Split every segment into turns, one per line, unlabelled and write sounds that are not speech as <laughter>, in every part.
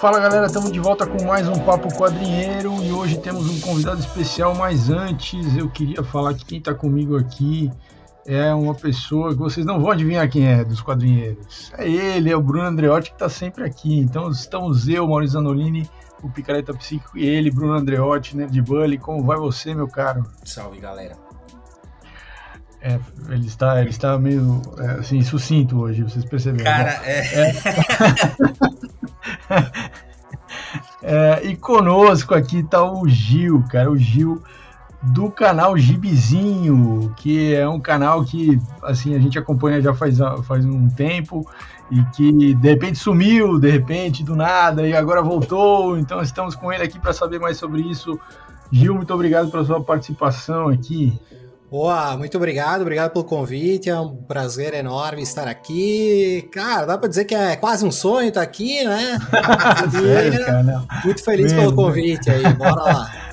Fala galera, estamos de volta com mais um Papo Quadrinheiro e hoje temos um convidado especial, mas antes eu queria falar que quem está comigo aqui é uma pessoa que vocês não vão adivinhar quem é dos quadrinheiros. É ele, é o Bruno Andreotti que está sempre aqui. Então estamos eu, Maurício Zanolini, o Picareta Psíquico e ele, Bruno Andreotti, Nerd Bully. Como vai você, meu caro?
Salve galera.
É, ele está, ele está meio é, assim, sucinto hoje, vocês perceberam.
Cara,
né? é. é... <laughs> e conosco aqui está o Gil, cara, o Gil do canal Gibizinho, que é um canal que assim a gente acompanha já faz, faz um tempo e que de repente sumiu, de repente do nada e agora voltou. Então estamos com ele aqui para saber mais sobre isso. Gil, muito obrigado pela sua participação aqui.
Boa, muito obrigado, obrigado pelo convite, é um prazer enorme estar aqui. Cara, dá para dizer que é quase um sonho estar aqui, né? <laughs> Sério, cara, muito feliz Mesmo. pelo convite aí, bora lá.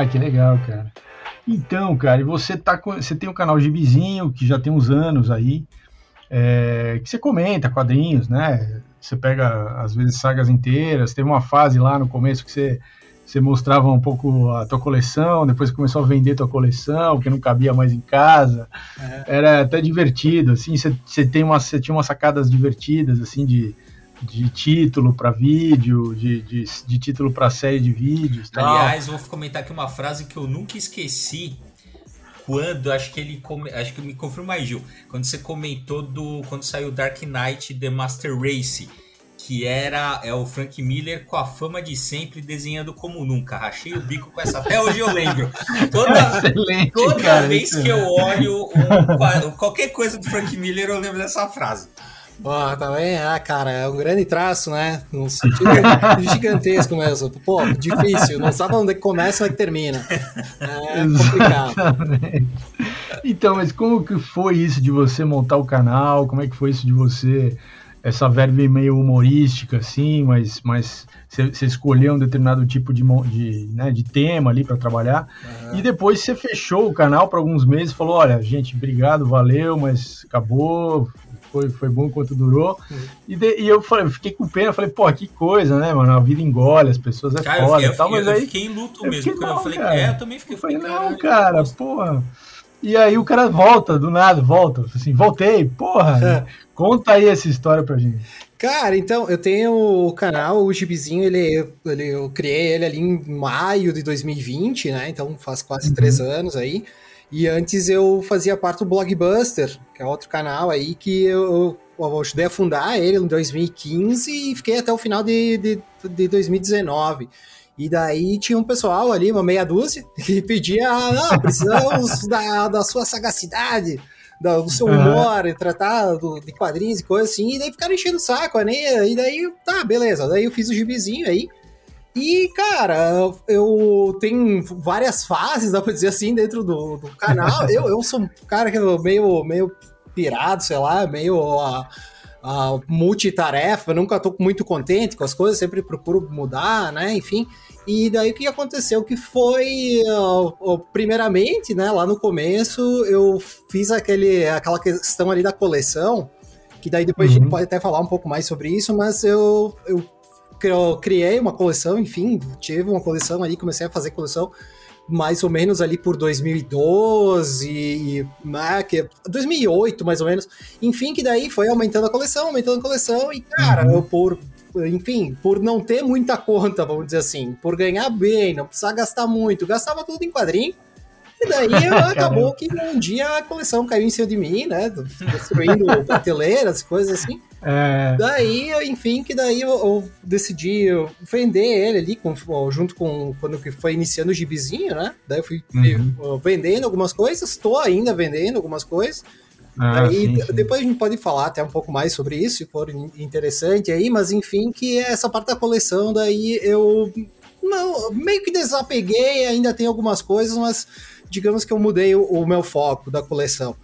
Ah, que legal, cara. Então, cara, e você tá com, você tem um canal Gibizinho que já tem uns anos aí, é, que você comenta quadrinhos, né? Você pega às vezes sagas inteiras. Teve uma fase lá no começo que você você mostrava um pouco a tua coleção, depois começou a vender tua coleção, porque não cabia mais em casa. É. Era até divertido, assim, você, você tem uma, você tinha umas sacadas divertidas, assim, de, de título para vídeo, de, de, de título para série de vídeos.
Tal. Aliás, vou comentar aqui uma frase que eu nunca esqueci. Quando, acho que ele acho que me confirma aí, Gil, quando você comentou do quando saiu Dark Knight The Master Race, que era é o Frank Miller com a fama de sempre desenhando como nunca. Rachei o bico com essa. Até hoje eu lembro. Toda, <laughs> toda cara, vez que eu olho um, qualquer coisa do Frank Miller, eu lembro dessa frase.
Ó, também, ah, cara, é um grande traço, né? Num sentido <laughs> gigantesco mesmo. Pô, difícil, não sabe onde começa e onde termina. É complicado.
Então, mas como que foi isso de você montar o canal? Como é que foi isso de você essa verve meio humorística, assim, mas, mas você, escolheu um determinado tipo de, de, né, de tema ali para trabalhar. Uhum. E depois você fechou o canal por alguns meses falou: olha, gente, obrigado, valeu, mas acabou, foi, foi bom enquanto durou. Uhum. E, de, e eu falei, fiquei com pena, falei, pô, que coisa, né, mano? A vida engole, as pessoas é cara, foda
e
tal, mas
eu
aí.
fiquei em luto mesmo. Fiquei, não, eu falei, cara, é, eu também fiquei. Eu falei,
não, cara, porra. E aí o cara volta, do nada, volta. Assim, voltei, porra. É. <laughs> Conta aí essa história pra gente.
Cara, então, eu tenho o canal, o Gibizinho, ele, ele, eu criei ele ali em maio de 2020, né? Então faz quase uhum. três anos aí. E antes eu fazia parte do Blockbuster, que é outro canal aí que eu, eu ajudei a fundar ele em 2015 e fiquei até o final de, de, de 2019. E daí tinha um pessoal ali, uma meia dúzia, <laughs> que pedia, ah, precisamos <laughs> da, da sua sagacidade, do seu humor, uhum. tratar do, de quadrinhos e coisas assim, e daí ficaram enchendo o saco, né? E daí, tá, beleza. Daí eu fiz o gibizinho aí, e, cara, eu tenho várias fases, dá pra dizer assim, dentro do, do canal. <laughs> eu, eu sou um cara que é meio, meio pirado, sei lá, meio uh, uh, multitarefa, nunca tô muito contente com as coisas, sempre procuro mudar, né? Enfim. E daí o que aconteceu? Que foi, uh, primeiramente, né, lá no começo, eu fiz aquele, aquela questão ali da coleção, que daí depois uhum. a gente uhum. pode até falar um pouco mais sobre isso, mas eu, eu eu criei uma coleção, enfim, tive uma coleção ali, comecei a fazer coleção mais ou menos ali por 2012, e, né, que, 2008 mais ou menos, enfim, que daí foi aumentando a coleção, aumentando a coleção, e cara, uhum. eu por, enfim, por não ter muita conta, vamos dizer assim, por ganhar bem, não precisar gastar muito, gastava tudo em quadrinho, e daí <laughs> acabou que um dia a coleção caiu em cima de mim, né? Destruindo <laughs> prateleiras, coisas assim. É... Daí, enfim, que daí eu, eu, decidi vender ele ali, com, junto com quando foi iniciando o gibizinho, né? Daí eu fui uhum. vendendo algumas coisas, estou ainda vendendo algumas coisas. Ah, aí sim, sim. depois a gente pode falar até um pouco mais sobre isso, se for interessante aí, mas enfim, que essa parte da coleção daí eu não, meio que desapeguei, ainda tem algumas coisas, mas digamos que eu mudei o, o meu foco da coleção.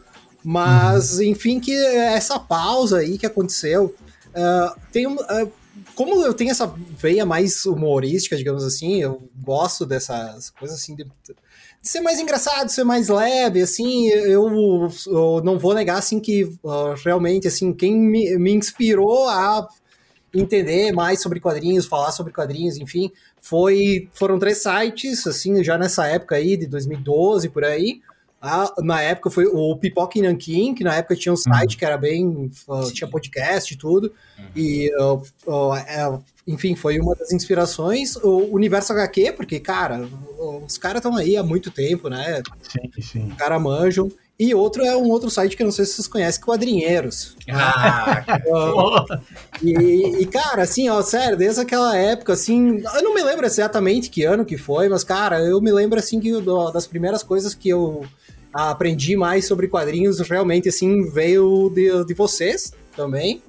Mas, uhum. enfim, que essa pausa aí que aconteceu, uh, tem. Uh, como eu tenho essa veia mais humorística, digamos assim, eu gosto dessas coisas assim de, de ser mais engraçado, ser mais leve, assim, eu, eu não vou negar assim que uh, realmente assim quem me, me inspirou a entender mais sobre quadrinhos, falar sobre quadrinhos, enfim, foi foram três sites assim já nessa época aí de 2012 por aí ah, na época foi o Pipoca Nankin, que na época tinha um site uhum. que era bem. Uh, tinha podcast e tudo. Uhum. E, uh, uh, enfim, foi uma das inspirações. O Universo HQ, porque, cara, os caras estão aí há muito tempo, né?
Sim, sim. Os
caras manjam. E outro é um outro site que eu não sei se vocês conhecem, Quadrinheiros. Ah, e, e, cara, assim, ó, sério, desde aquela época, assim, eu não me lembro exatamente que ano que foi, mas, cara, eu me lembro, assim, que das primeiras coisas que eu aprendi mais sobre quadrinhos realmente assim veio de, de vocês também.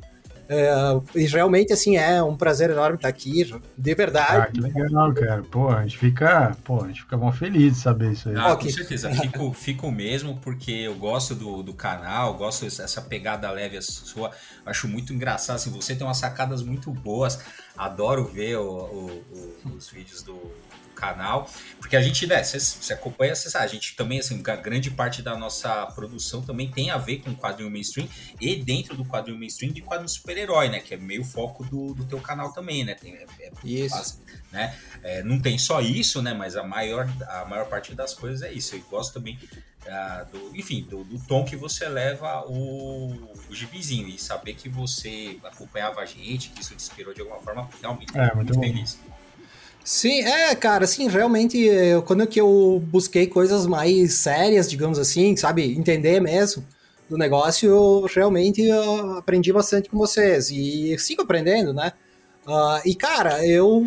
É, e realmente, assim, é um prazer enorme estar aqui, de verdade. Ah,
que legal, cara. Pô, a gente fica, pô, a gente fica bom feliz de saber isso aí.
Ah, com certeza. Fico, <laughs> fico mesmo, porque eu gosto do, do canal, gosto dessa pegada leve sua. Acho muito engraçado. Assim, você tem umas sacadas muito boas. Adoro ver o, o, o, os vídeos do, canal, porque a gente, né, você acompanha, cê sabe, a gente também, assim, a grande parte da nossa produção também tem a ver com quadrinho mainstream e dentro do quadrinho mainstream de quadrinho super-herói, né, que é meio foco do, do teu canal também, né, tem, é,
é, isso.
né, é, não tem só isso, né, mas a maior, a maior parte das coisas é isso, eu gosto também uh, do, enfim, do, do, tom que você leva o, o gibizinho e saber que você acompanhava a gente, que isso te inspirou de alguma forma, realmente
é, muito, muito feliz.
Sim, é, cara, assim, realmente, eu, quando que eu busquei coisas mais sérias, digamos assim, sabe, entender mesmo do negócio, eu realmente eu aprendi bastante com vocês e sigo aprendendo, né? Uh, e, cara, eu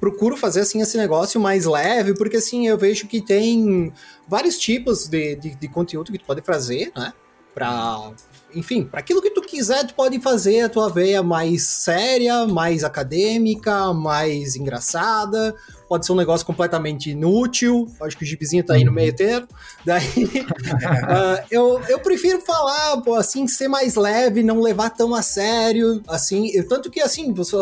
procuro fazer, assim, esse negócio mais leve, porque, assim, eu vejo que tem vários tipos de, de, de conteúdo que tu pode fazer, né? Pra enfim, para aquilo que tu quiser, tu pode fazer a tua veia mais séria, mais acadêmica, mais engraçada. Pode ser um negócio completamente inútil. Acho que o Gibizinho tá aí no uhum. meio termo. Daí, uh, <laughs> eu, eu prefiro falar, pô, assim, ser mais leve, não levar tão a sério, assim. Eu, tanto que, assim, você,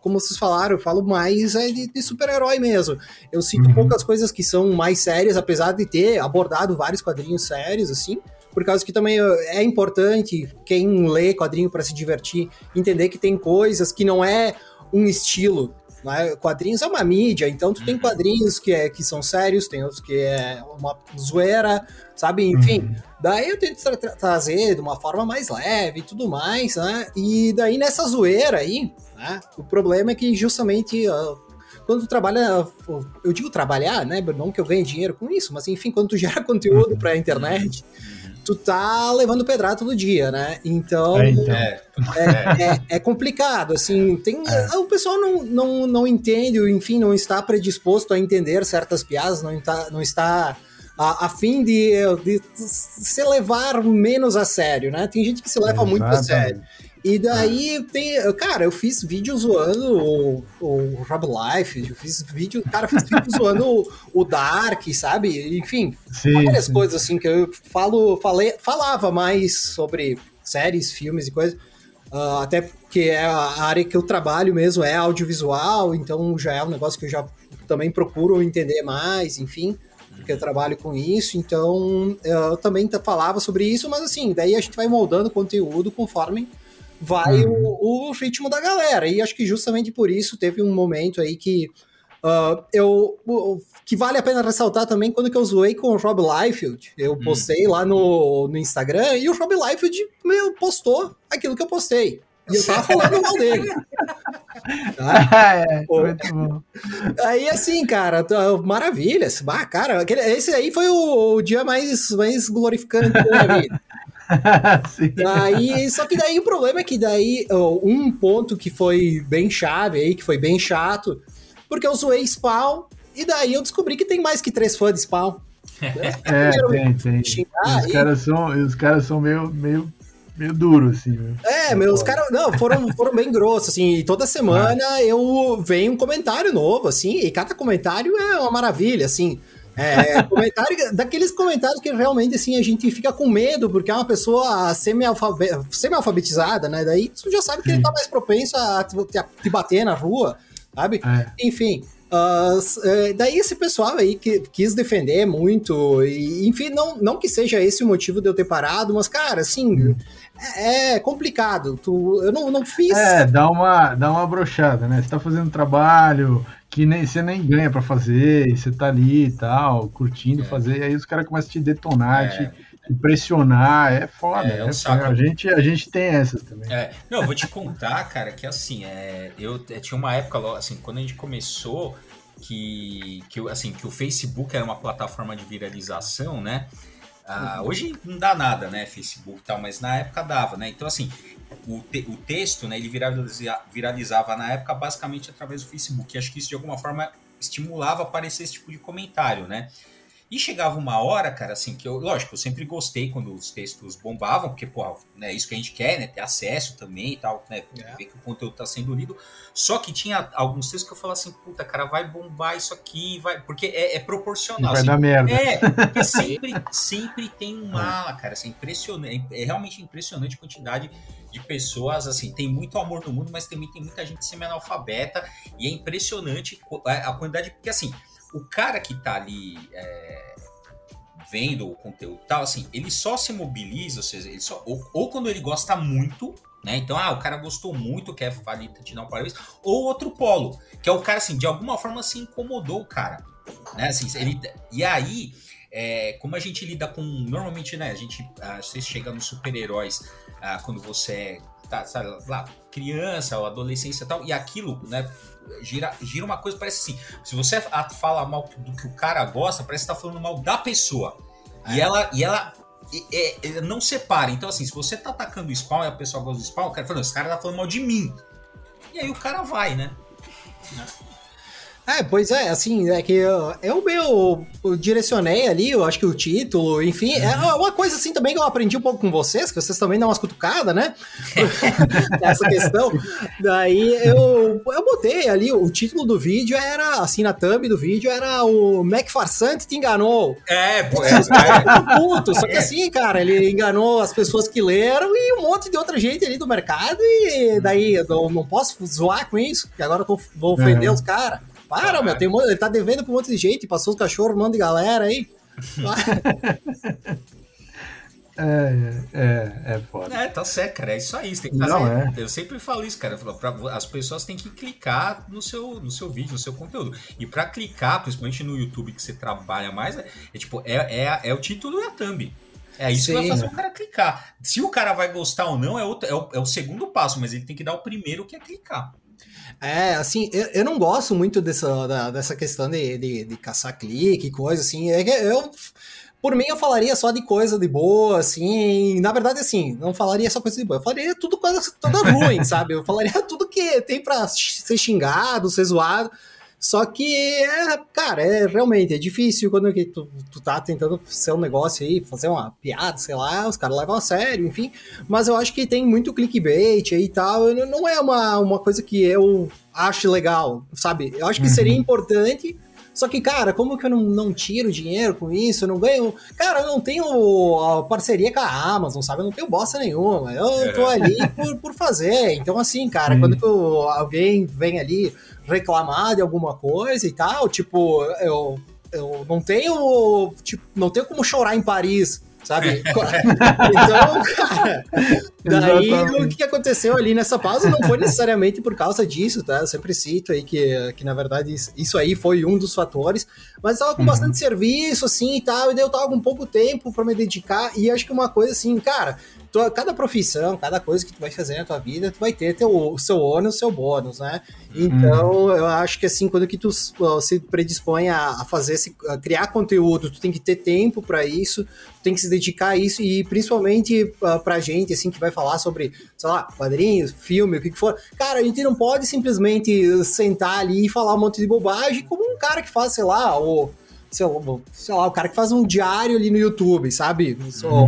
como vocês falaram, eu falo mais é de, de super-herói mesmo. Eu sinto uhum. poucas coisas que são mais sérias, apesar de ter abordado vários quadrinhos sérios, assim por causa que também é importante quem lê quadrinho para se divertir entender que tem coisas que não é um estilo. Né? Quadrinhos é uma mídia, então tu tem uhum. quadrinhos que, é, que são sérios, tem outros que é uma zoeira, sabe? Enfim, uhum. daí eu tento tra trazer de uma forma mais leve e tudo mais, né? E daí nessa zoeira aí, né? O problema é que justamente uh, quando tu trabalha, eu digo trabalhar, né? Não que eu ganhe dinheiro com isso, mas enfim, quando tu gera <laughs> conteúdo uhum. para a internet, tu tá levando pedrada todo dia, né? Então, é, então. É, é, é, complicado, assim, tem, é. o pessoal não, não, não entende, enfim, não está predisposto a entender certas piadas, não está, não está a, a fim de, de se levar menos a sério, né? Tem gente que se leva muito a sério. E daí tem. Cara, eu fiz vídeo zoando o, o Rob Life, eu fiz vídeo. Cara, fiz vídeo zoando o, o, Dark, sabe? Enfim, sim, várias sim. coisas assim que eu falo, falei, falava mais sobre séries, filmes e coisas. Uh, até porque é a área que eu trabalho mesmo é audiovisual, então já é um negócio que eu já também procuro entender mais, enfim, porque eu trabalho com isso, então eu também falava sobre isso, mas assim, daí a gente vai moldando o conteúdo conforme vai uhum. o, o, ritmo da galera. E acho que justamente por isso teve um momento aí que uh, eu. que vale a pena ressaltar também quando que eu zoei com o Rob Liefeld. Eu uhum. postei lá no, no Instagram e o Rob Liefeld meu, postou aquilo que eu postei. E eu tava falando mal dele. <laughs> Tá? <laughs> é, muito bom. Aí, assim, cara, maravilhas. Bah, cara, esse aí foi o, o dia mais, mais glorificante da minha vida. <laughs> <laughs> daí, só que daí o problema é que daí um ponto que foi bem chave aí, que foi bem chato, porque eu zoei Spawn, e daí eu descobri que tem mais que três fãs de Spawn. <laughs>
É, tem, tem. Xingar, os, e... caras são, os caras são meio, meio meio duro, assim. Né?
É, meus caras, não, foram, foram bem grossos, assim, e toda semana ah. <laughs> eu venho um comentário novo, assim, e cada comentário é uma maravilha, assim. É, comentário, daqueles comentários que realmente, assim, a gente fica com medo, porque é uma pessoa semi-alfabetizada, né? Daí tu já sabe que Sim. ele tá mais propenso a te, te bater na rua, sabe? É. Enfim, Uh, daí esse pessoal aí que quis defender muito, e, enfim, não, não que seja esse o motivo de eu ter parado, mas, cara, assim, é, é complicado. Tu, eu não, não fiz.
É, dá uma, dá uma brochada, né? Você tá fazendo trabalho que nem, você nem ganha para fazer, e você tá ali e tal, curtindo é. fazer, e aí os caras começam a te detonar, é. te impressionar, é foda. É, é, é a, gente, a gente tem essas também.
É. Não, eu vou te contar, cara, que assim, é, eu, eu tinha uma época, assim, quando a gente começou, que, que, assim, que o Facebook era uma plataforma de viralização, né? Ah. Hoje não dá nada, né, Facebook e tal, mas na época dava, né? Então, assim, o, te, o texto, né, ele viralizava na época basicamente através do Facebook. E acho que isso de alguma forma estimulava aparecer esse tipo de comentário, né? E chegava uma hora, cara, assim, que eu, lógico, eu sempre gostei quando os textos bombavam, porque, pô, né, isso que a gente quer, né, ter acesso também e tal, né, é. ver que o conteúdo tá sendo lido. Só que tinha alguns textos que eu falava assim, puta, cara, vai bombar isso aqui, vai, porque é, é proporcional.
Vai
assim,
dar merda.
É, porque <laughs> sempre, sempre tem um mala, cara, assim, impressionante, é realmente impressionante a quantidade de pessoas, assim, tem muito amor no mundo, mas também tem muita gente semi-analfabeta, e é impressionante a, a quantidade, porque assim, o cara que tá ali é, vendo o conteúdo tal, assim, ele só se mobiliza, ou seja, ele só, ou, ou quando ele gosta muito, né? Então, ah, o cara gostou muito, quer falar, te dar um parabéns, ou outro polo, que é o cara, assim, de alguma forma se incomodou o cara, né? Assim, ele, e aí, é, como a gente lida com, normalmente, né, a gente, ah, você chega nos super-heróis ah, quando você é, tá, sabe, lá, criança ou adolescência e tal, e aquilo, né, gira, gira uma coisa, parece assim. Se você fala mal do que o cara gosta, parece que tá falando mal da pessoa. É. E ela, e ela é, é, não separa. Então, assim, se você tá atacando o spawn e a pessoa gosta do spawn, o cara fala, esse cara tá falando mal de mim. E aí o cara vai, né?
É, pois é, assim, é que eu, eu meu eu direcionei ali, eu acho que o título, enfim, é uhum. uma coisa assim também que eu aprendi um pouco com vocês, que vocês também dão umas cutucadas, né? <laughs> Essa questão. Daí eu, eu botei ali, o título do vídeo era, assim, na thumb do vídeo era o Mac Farsante te enganou.
É, pô, é, é.
Puto, só que assim, cara, ele enganou as pessoas que leram e um monte de outra gente ali do mercado e daí eu não, não posso zoar com isso, que agora eu tô, vou ofender uhum. os caras. Para, meu, tem um, ele tá devendo pra um monte de gente, passou os cachorros, de galera aí. <laughs>
É, é, é foda.
É, tá certo, cara. É isso aí. Você tem que fazer. Não, é. Eu sempre falo isso, cara. Pra, as pessoas têm que clicar no seu, no seu vídeo, no seu conteúdo. E para clicar, principalmente no YouTube que você trabalha mais, é, é tipo, é, é, é, o título e a thumb. É isso Sim. que vai fazer o cara clicar. Se o cara vai gostar ou não, é, outro, é, o, é o segundo passo, mas ele tem que dar o primeiro que é clicar.
É, assim, eu, eu não gosto muito dessa, da, dessa questão de, de, de, caçar clique e coisa assim. É, eu, por mim, eu falaria só de coisa de boa, assim. Na verdade, assim, não falaria só coisa de boa. Eu falaria tudo coisa toda ruim, <laughs> sabe? Eu falaria tudo que tem pra ser xingado, ser zoado. Só que, é, cara, é realmente é difícil quando tu, tu tá tentando ser um negócio aí, fazer uma piada, sei lá, os caras levam a sério, enfim. Mas eu acho que tem muito clickbait aí e tal. Não é uma, uma coisa que eu acho legal, sabe? Eu acho que seria uhum. importante. Só que, cara, como que eu não, não tiro dinheiro com isso? Eu não ganho. Cara, eu não tenho a parceria com a Amazon, sabe? Eu não tenho bosta nenhuma. Eu tô é. ali por, por fazer. Então, assim, cara, hum. quando alguém vem ali reclamar de alguma coisa e tal, tipo, eu, eu não tenho, tipo, não tenho como chorar em Paris, sabe? <laughs> então, cara, daí o que aconteceu ali nessa pausa não foi necessariamente por causa disso, tá? Eu sempre cito aí que, que na verdade, isso aí foi um dos fatores, mas tava com uhum. bastante serviço, assim, e tal, e daí eu tava com pouco tempo para me dedicar, e acho que uma coisa assim, cara, tua, cada profissão, cada coisa que tu vai fazer na tua vida, tu vai ter teu, o seu ônus, o seu bônus, né? Então, uhum. eu acho que assim, quando que tu se predispõe a, a fazer, a criar conteúdo, tu tem que ter tempo para isso, tu tem que se dedicar a isso, e principalmente pra gente, assim, que vai falar sobre, sei lá, quadrinhos, filme, o que que for. Cara, a gente não pode simplesmente sentar ali e falar um monte de bobagem como um cara que faz, sei lá, o sei lá, sei lá, o cara que faz um diário ali no YouTube, sabe?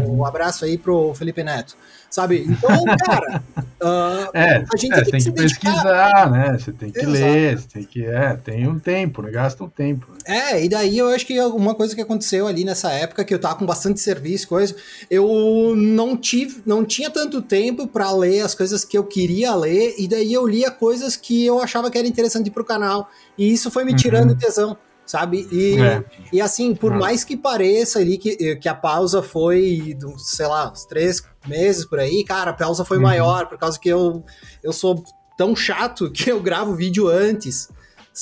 Um abraço aí pro Felipe Neto sabe? Então, cara,
uh, <laughs> é, a gente é, tem, que, tem que pesquisar, né? Você tem que Exato. ler, você tem que. É, tem um tempo, né? Gasta um tempo. Né?
É, e daí eu acho que uma coisa que aconteceu ali nessa época, que eu tava com bastante serviço, coisa, eu não tive, não tinha tanto tempo para ler as coisas que eu queria ler, e daí eu lia coisas que eu achava que era interessante pro canal. E isso foi me tirando uhum. tesão sabe? E, é. e assim, por é. mais que pareça ali que, que a pausa foi, sei lá, uns três meses por aí, cara, a pausa foi uhum. maior, por causa que eu, eu sou tão chato <laughs> que eu gravo vídeo antes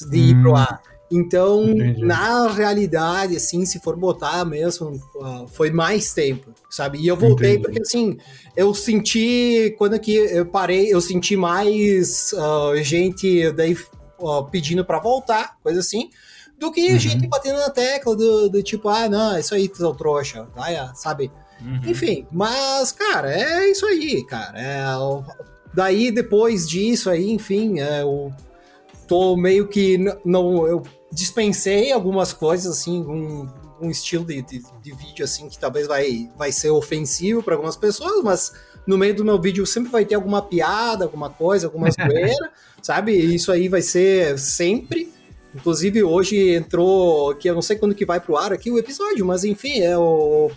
de ir pro uhum. ar. Então, Entendi. na realidade, assim, se for botar mesmo, uh, foi mais tempo, sabe? E eu voltei Entendi. porque, assim, eu senti, quando que eu parei, eu senti mais uh, gente daí uh, pedindo para voltar, coisa assim, do que uhum. gente batendo na tecla do, do tipo, ah, não, isso aí, seu trouxa, ah, sabe? Uhum. Enfim, mas, cara, é isso aí, cara. É, daí, depois disso aí, enfim, é, eu tô meio que não. Eu dispensei algumas coisas, assim, um, um estilo de, de, de, vídeo, assim, que talvez vai, vai ser ofensivo para algumas pessoas, mas no meio do meu vídeo sempre vai ter alguma piada, alguma coisa, alguma <laughs> zoeira, sabe? Isso aí vai ser sempre. Inclusive, hoje entrou, que eu não sei quando que vai pro ar aqui o episódio, mas enfim, é o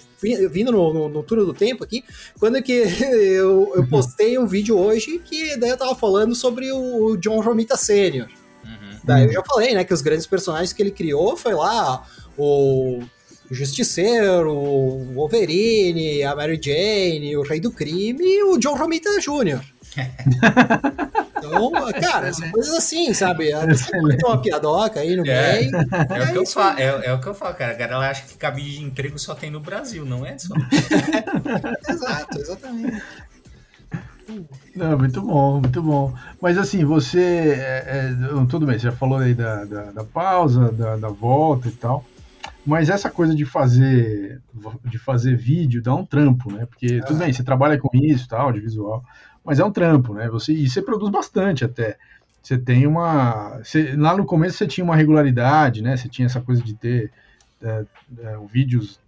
vindo no, no, no turno do tempo aqui, quando que <laughs> eu, eu postei um vídeo hoje que daí eu tava falando sobre o John Romita Sr. Uhum. Daí eu já falei, né, que os grandes personagens que ele criou foi lá o Justiceiro, o Wolverine, a Mary Jane, o Rei do Crime e o John Romita Jr. Então, cara, são coisas assim, sabe? Tem uma piadoca aí no
é, meio. É, é, o que eu falo, é, é, o que eu falo, cara. A galera acha que cabide de emprego só tem no Brasil, não é só. <laughs>
Exato, exatamente.
Não, muito bom, muito bom. Mas assim, você. É, é, tudo bem, você já falou aí da, da, da pausa, da, da, volta e tal. Mas essa coisa de fazer de fazer vídeo dá um trampo, né? Porque tudo bem, você trabalha com isso, tal, audiovisual mas é um trampo, né? Você, e você produz bastante até. Você tem uma. Você, lá no começo você tinha uma regularidade, né? Você tinha essa coisa de ter é, é, vídeos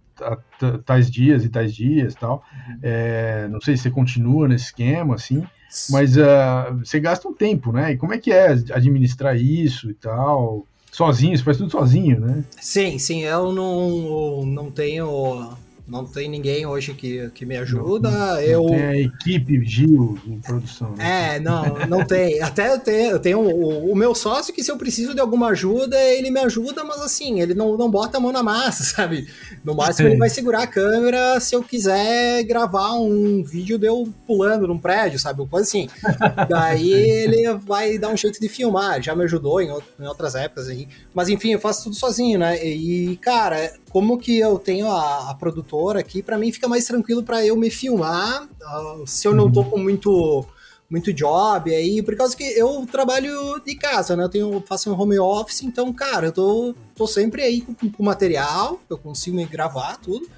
tais dias e tais dias tal. Uhum. É, não sei se você continua nesse esquema, assim, mas uh, você gasta um tempo, né? E como é que é administrar isso e tal? Sozinho, você faz tudo sozinho, né?
Sim, sim, eu não, não tenho não tem ninguém hoje que, que me ajuda. Não, não, eu...
tem a equipe Gil em produção.
Né? É, não, não tem. Até eu tenho, eu tenho o, o, meu sócio que se eu preciso de alguma ajuda, ele me ajuda, mas assim, ele não, não bota a mão na massa, <laughs> sabe? No máximo ele vai segurar a câmera se eu quiser gravar um vídeo de eu pulando num prédio, sabe? Uma coisa assim. Daí <laughs> ele vai dar um jeito de filmar. Já me ajudou em, em outras épocas aí. Mas enfim, eu faço tudo sozinho, né? E, cara, como que eu tenho a, a produtora aqui, para mim fica mais tranquilo para eu me filmar, uh, se eu não tô com muito muito job aí, por causa que eu trabalho de casa, né? Eu tenho, faço um home office, então, cara, eu tô, tô sempre aí com, com material, eu consigo me gravar tudo.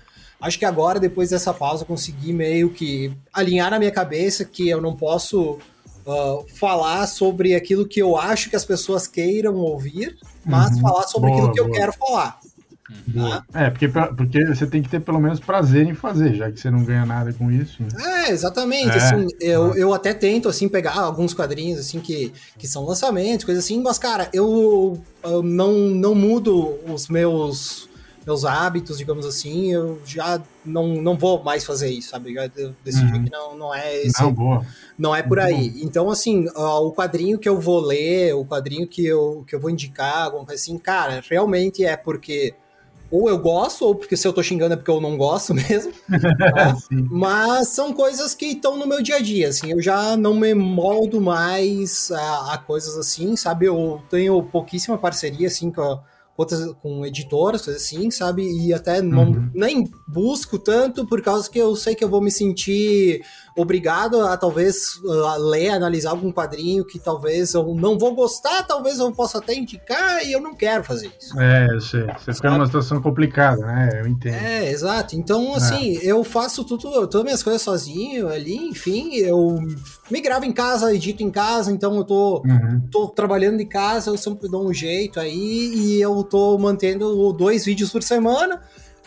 Acho que agora, depois dessa pausa, eu consegui meio que alinhar na minha cabeça que eu não posso uh, falar sobre aquilo que eu acho que as pessoas queiram ouvir, mas uhum. falar sobre boa, aquilo que boa. eu quero falar.
Uhum. É, porque, porque você tem que ter pelo menos prazer em fazer, já que você não ganha nada com isso.
É, exatamente. É. Assim, eu, eu até tento assim pegar alguns quadrinhos assim que, que são lançamentos, coisas assim, mas cara, eu, eu não, não mudo os meus meus hábitos, digamos assim, eu já não, não vou mais fazer isso, sabe? Já decidi uhum. que não, não é esse,
não, boa.
não é por aí. Então, assim, o quadrinho que eu vou ler, o quadrinho que eu, que eu vou indicar, alguma coisa assim, cara, realmente é porque ou eu gosto, ou porque se eu tô xingando é porque eu não gosto <laughs> mesmo. Tá? <laughs> Mas são coisas que estão no meu dia a dia, assim, eu já não me moldo mais a, a coisas assim, sabe? Eu tenho pouquíssima parceria, assim, com outras com editoras, coisas assim, sabe? E até não, uhum. nem busco tanto por causa que eu sei que eu vou me sentir obrigado a talvez a ler, analisar algum quadrinho que talvez eu não vou gostar, talvez eu possa até indicar e eu não quero fazer isso.
É, eu sei. Você fica numa situação complicada, né? Eu entendo.
É, exato. Então, assim, é. eu faço tudo, todas as minhas coisas sozinho ali, enfim, eu me gravo em casa, edito em casa, então eu tô, uhum. tô trabalhando de casa, eu sempre dou um jeito aí e eu tô mantendo dois vídeos por semana.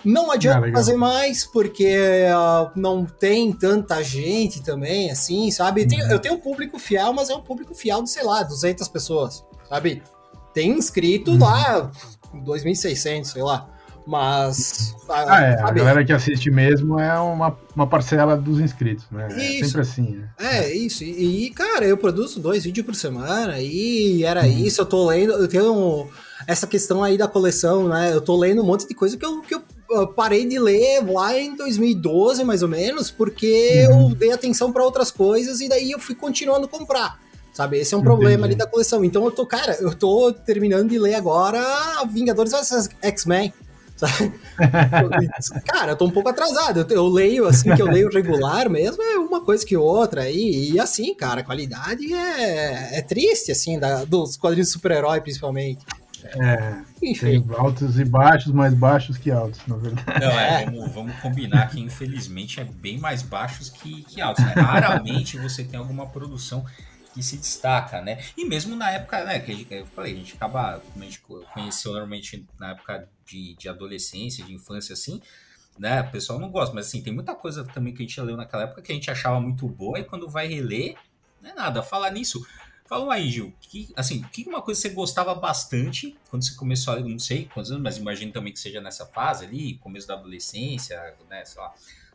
Não adianta ah, fazer mais, porque uh, não tem tanta gente também, assim, sabe? Uhum. Tem, eu tenho um público fiel, mas é um público fiel de, sei lá, 200 pessoas, sabe? Tem inscrito uhum. lá, 2.600, sei lá. Mas.
Ah, é. A galera que assiste mesmo é uma, uma parcela dos inscritos, né? É isso. É sempre assim, né?
É, isso. E, cara, eu produzo dois vídeos por semana e era uhum. isso. Eu tô lendo. Eu tenho essa questão aí da coleção, né? Eu tô lendo um monte de coisa que eu, que eu parei de ler lá em 2012, mais ou menos, porque uhum. eu dei atenção para outras coisas e daí eu fui continuando a comprar. Sabe? Esse é um Entendi. problema ali da coleção. Então eu tô, cara, eu tô terminando de ler agora Vingadores vs X-Men. <laughs> <laughs> Cara, eu tô um pouco atrasado. Eu, eu, leio assim que eu leio regular mesmo, é uma coisa que outra. E, e assim, cara, a qualidade é, é triste, assim, da, dos quadrinhos super-herói, principalmente.
É, Enfim. tem altos e baixos, mais baixos que altos, na verdade.
Não, é, vamos, vamos combinar que infelizmente é bem mais baixos que, que altos. Né? Raramente você tem alguma produção que se destaca, né? E mesmo na época, né, que eu falei, a gente acaba, como a gente conheceu normalmente na época de, de adolescência, de infância, assim, né? O pessoal não gosta, mas assim, tem muita coisa também que a gente leu naquela época que a gente achava muito boa e quando vai reler, não é nada. Falar nisso, fala aí, Gil, que, assim, que uma coisa você gostava bastante quando você começou a não sei quantos anos, mas imagino também que seja nessa fase ali, começo da adolescência, né, sei lá,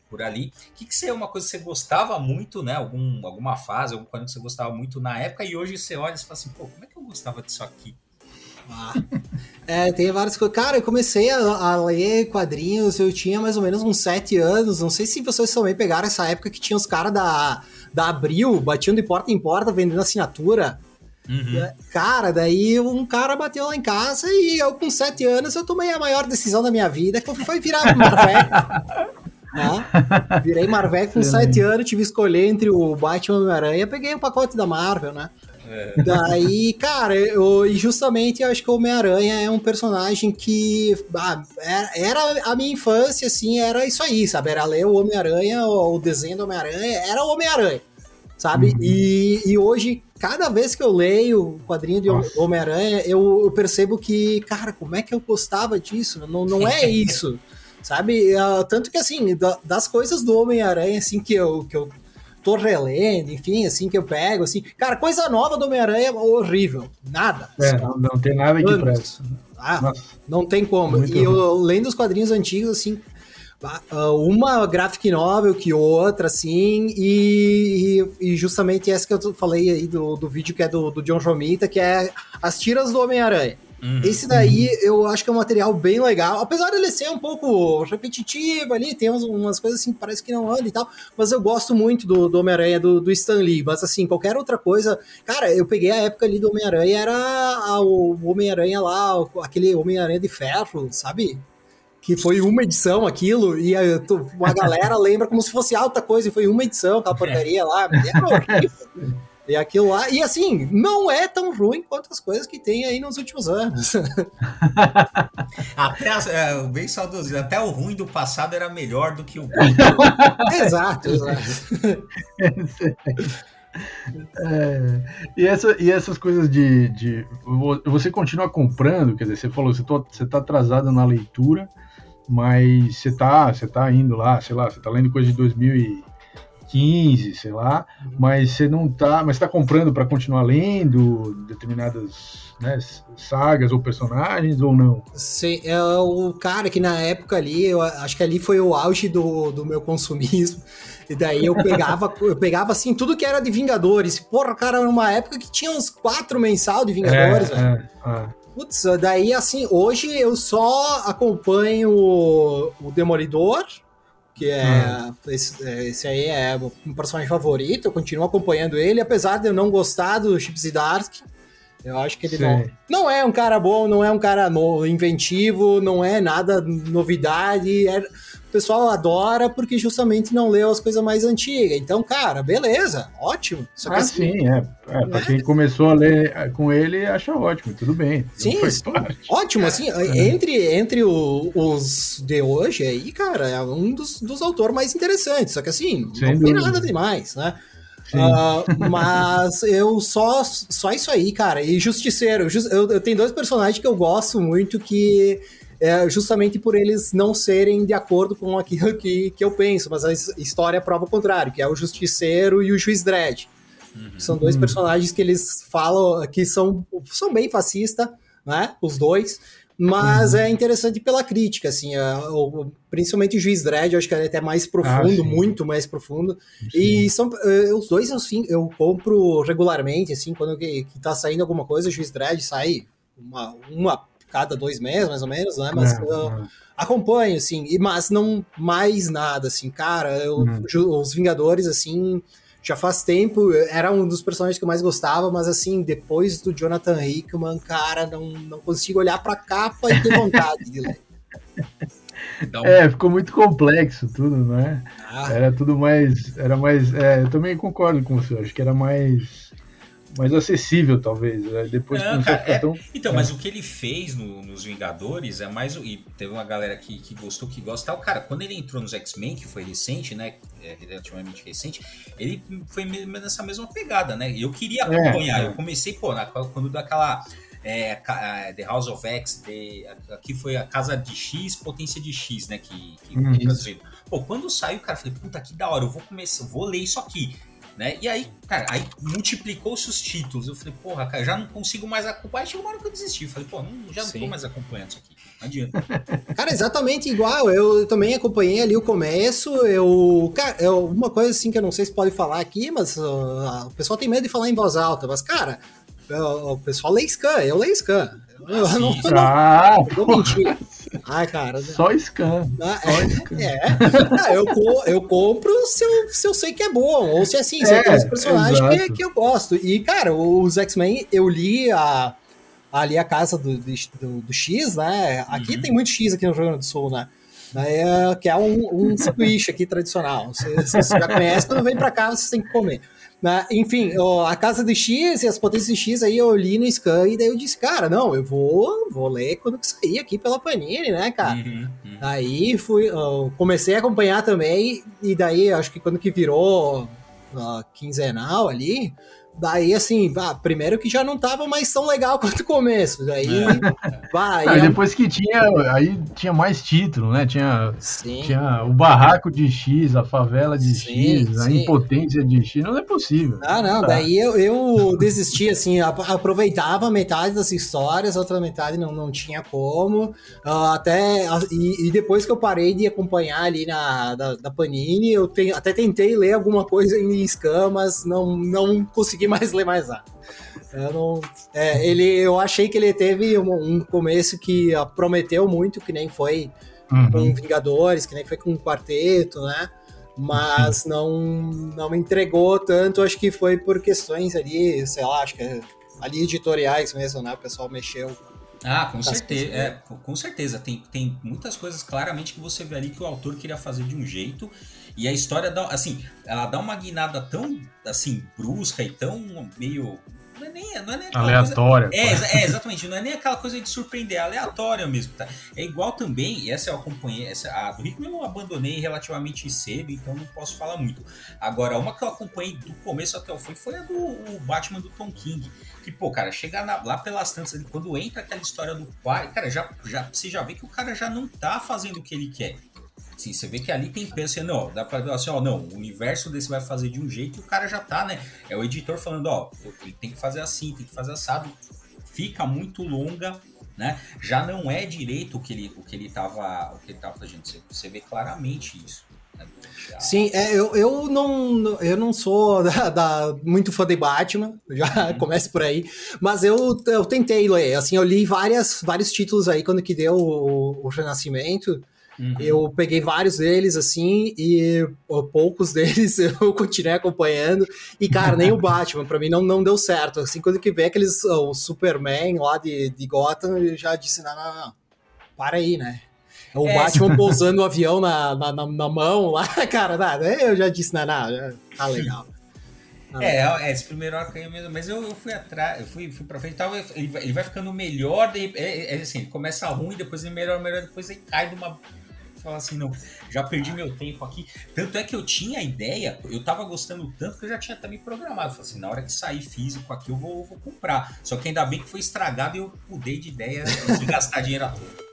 por ali. O que, que é uma coisa que você gostava muito, né? Algum, alguma fase, alguma coisa que você gostava muito na época, e hoje você olha e fala assim, pô, como é que eu gostava disso aqui?
Ah, <laughs> é, tem várias coisas. Cara, eu comecei a, a, ler quadrinhos, eu tinha mais ou menos uns sete anos. Não sei se vocês também pegaram essa época que tinha os caras da, da Abril batiam de porta em porta vendendo assinatura. Uhum. Cara, daí um cara bateu lá em casa e eu, com sete anos, eu tomei a maior decisão da minha vida, que foi virar Marvel. <laughs> Né? Virei Marvel com sete anos, tive que escolher entre o Batman e o Homem-Aranha, peguei o um pacote da Marvel, né? É. Daí, cara, eu, e justamente eu acho que o Homem-Aranha é um personagem que ah, era, a minha infância, assim, era isso aí, sabe? Era ler o Homem-Aranha, o, desenho do Homem-Aranha, era o Homem-Aranha, sabe? Uhum. E, e hoje, cada vez que eu leio o quadrinho de Homem-Aranha, eu, eu, percebo que, cara, como é que eu gostava disso? Não, não é <laughs> isso sabe? Uh, tanto que, assim, da, das coisas do Homem-Aranha, assim, que eu, que eu tô relendo, enfim, assim, que eu pego, assim, cara, coisa nova do Homem-Aranha, horrível, nada.
É, não, não, tem nada que presta.
Ah, não tem como. Muito e eu lendo os quadrinhos antigos, assim, uma graphic novel que outra, assim, e, e, justamente essa que eu falei aí do, do vídeo que é do, do John Romita, que é as tiras do Homem-Aranha. Uhum, Esse daí eu acho que é um material bem legal, apesar dele ser um pouco repetitivo ali, tem umas coisas assim que parece que não anda e tal, mas eu gosto muito do, do Homem-Aranha do, do Stan Lee, mas assim, qualquer outra coisa, cara, eu peguei a época ali do Homem-Aranha, era a, o Homem-Aranha lá, aquele Homem-Aranha de ferro, sabe? Que foi uma edição aquilo, e a, a galera <laughs> lembra como se fosse alta coisa, e foi uma edição, aquela porcaria lá, era horrível. E aquilo lá, e assim, não é tão ruim quanto as coisas que tem aí nos últimos anos. <laughs>
até é, bem saudoso, até o ruim do passado era melhor do que o <laughs>
exato, exato.
É, e, essa, e essas coisas de, de. Você continua comprando, quer dizer, você falou, você, você tá atrasado na leitura, mas você tá, você tá indo lá, sei lá, você tá lendo coisa de 2000 e 15, sei lá, mas você não tá, mas está comprando para continuar lendo determinadas né, sagas ou personagens ou não?
Sim, é o cara que na época ali, eu acho que ali foi o auge do, do meu consumismo. E daí eu pegava, <laughs> eu pegava assim tudo que era de Vingadores. Porra, cara, numa época que tinha uns quatro mensal de Vingadores. É, é, é. Putz, daí assim, hoje eu só acompanho o Demolidor, que é, hum. esse, é, esse, aí é um personagem favorito, eu continuo acompanhando ele, apesar de eu não gostar do Chips Dark. Eu acho que ele não, não é um cara bom, não é um cara no, inventivo, não é nada novidade. É, pessoal adora porque justamente não leu as coisas mais antigas. Então, cara, beleza, ótimo.
Só que ah, assim, sim, é. é pra né? quem começou a ler é, com ele, acha ótimo, tudo bem.
Sim, ótimo, assim, é. entre, entre o, os de hoje aí, cara, é um dos, dos autores mais interessantes. Só que assim, Sem não dúvida. tem nada demais, né? Uh, mas eu só, só isso aí, cara. E Justiceiro. Eu, eu tenho dois personagens que eu gosto muito que é justamente por eles não serem de acordo com aquilo <laughs> que, que eu penso, mas a história prova o contrário, que é o Justiceiro e o Juiz Dredd. Uhum. São dois uhum. personagens que eles falam que são, são bem fascistas, né? Os dois. Mas uhum. é interessante pela crítica, assim, é, principalmente o Juiz Dredd, eu acho que é até mais profundo, ah, muito mais profundo. Sim. E são uh, os dois, assim, eu compro regularmente, assim, quando que, que tá saindo alguma coisa, o Juiz Dredd sai uma, uma cada dois meses, mais ou menos, né? Mas é, eu é. acompanho, assim, e, mas não mais nada, assim, cara, eu, uhum. os Vingadores, assim, já faz tempo, era um dos personagens que eu mais gostava, mas assim, depois do Jonathan Hickman, cara, não, não consigo olhar pra capa e ter vontade de ler. <laughs>
Então... É, ficou muito complexo tudo, não é? Ah. Era tudo mais. Era mais. É, eu também concordo com você, acho que era mais mais acessível, talvez. Né? Depois
não, cara, é, tão... Então, é. mas o que ele fez no, nos Vingadores é mais. E teve uma galera que, que gostou, que gosta. O cara, quando ele entrou nos X-Men, que foi recente, né? É, relativamente recente, ele foi nessa mesma pegada, né? Eu queria é, acompanhar. É. Eu comecei, pô, na, quando daquela. É, The House of X, the, aqui foi a Casa de X, Potência de X, né? Que, que uhum. Pô, quando saiu, cara, eu falei, puta, que da hora, eu vou começar, vou ler isso aqui. Né? E aí, cara, aí multiplicou-se os títulos. Eu falei, porra, cara, já não consigo mais acompanhar. Chegou uma hora que eu desisti. Eu falei, pô, não, já não Sim. tô mais acompanhando isso aqui. Não adianta. <laughs>
Cara, exatamente igual. Eu também acompanhei ali o começo. Eu. Cara, eu, uma coisa assim que eu não sei se pode falar aqui, mas uh, o pessoal tem medo de falar em voz alta. Mas, cara, o pessoal lê scan, eu leio scan. Eu,
eu não, não, ah,
não, não mentir. Ai, cara.
Só scan. Ah,
só é, scan. É. Eu, eu compro se eu, se eu sei que é bom. Ou se assim, se é, é personagem que, que eu gosto. E, cara, os X-Men, eu li a, ali a casa do, do, do X, né? Aqui uhum. tem muito X aqui no Rio Grande do Sul, né? É, que é um, um sanduíche aqui tradicional. Se, se você já conhece, quando vem pra cá, você tem que comer. Né? Enfim, a Casa de X e as potências de X aí eu li no Scan e daí eu disse, cara, não, eu vou, vou ler quando que sair aqui pela Panini, né, cara? Uhum, uhum. Aí fui, comecei a acompanhar também e daí acho que quando que virou uh, quinzenal ali, Daí, assim, bah, primeiro que já não tava mais tão legal <laughs> quanto o começo. Daí,
é. vai. Ah, depois que tinha, aí tinha mais título, né? Tinha, tinha o barraco de X, a favela de sim, X, sim. a impotência de X. Não é possível.
Ah, não. Tá. Daí eu, eu desisti, assim, aproveitava metade das histórias, a outra metade não, não tinha como. Uh, até, e, e, depois que eu parei de acompanhar ali na da, da Panini, eu tenho, até tentei ler alguma coisa em escamas, não, não consegui consegui mais ler mais nada. Eu, não, é, ele, eu achei que ele teve um, um, começo que prometeu muito, que nem foi uhum. com Vingadores, que nem foi com o Quarteto, né? Mas não, não me entregou tanto, acho que foi por questões ali, sei lá, acho que é, ali editoriais mesmo, né? O pessoal mexeu
ah, com certeza. É, com certeza. Tem, tem muitas coisas claramente que você vê ali que o autor queria fazer de um jeito e a história dá, assim, ela dá uma guinada tão, assim, brusca e tão meio não é nem, não é nem
aleatória.
Coisa, é, é, exatamente, não é nem aquela coisa de surpreender, é aleatória mesmo, tá? É igual também, e essa eu acompanhei, essa, a do Rico eu abandonei relativamente cedo, então não posso falar muito. Agora, uma que eu acompanhei do começo até o fim foi a do Batman do Tom King. Que, pô, cara, chega lá pelas tantas, quando entra aquela história do pai, cara, já, já, você já vê que o cara já não tá fazendo o que ele quer. Assim, você vê que ali tem peso, assim, não, dá pra ver assim, ó, não, o universo desse vai fazer de um jeito e o cara já tá, né? É o editor falando, ó, ele tem que fazer assim, tem que fazer assado. Fica muito longa, né? Já não é direito o que ele, o que ele tava, o que ele tava fazendo. Você, você vê claramente isso.
Né? Sim, é, eu, eu, não, eu não sou <laughs> da, da muito fã de Batman, já uhum. comece por aí, mas eu, eu tentei ler, assim, eu li várias, vários títulos aí quando que deu o, o Renascimento, Uhum. Eu peguei vários deles, assim, e poucos <laughs> deles eu continuei acompanhando. E, cara, nem o <laughs> Batman, pra mim, não, não deu certo. Assim, quando que vê aqueles, o Superman lá de, de Gotham, eu já disse, não, não, não, para aí, né? O é. Batman <laughs> pousando o avião na, na, na, na, mão lá, cara, nada. Eu já disse, não, não, tá legal.
É, é, esse primeiro arco aí mesmo, mas eu, eu fui atrás, eu fui, fui pra frente e tal, ele vai, ele vai ficando melhor, de, é, é, assim, ele começa ruim, depois ele melhora, melhor, depois ele cai de uma falar assim, não, já perdi meu tempo aqui. Tanto é que eu tinha a ideia, eu tava gostando tanto que eu já tinha também programado. Falei assim, na hora que sair físico aqui, eu vou, vou comprar. Só que ainda bem que foi estragado e eu mudei de ideia de gastar dinheiro à toa.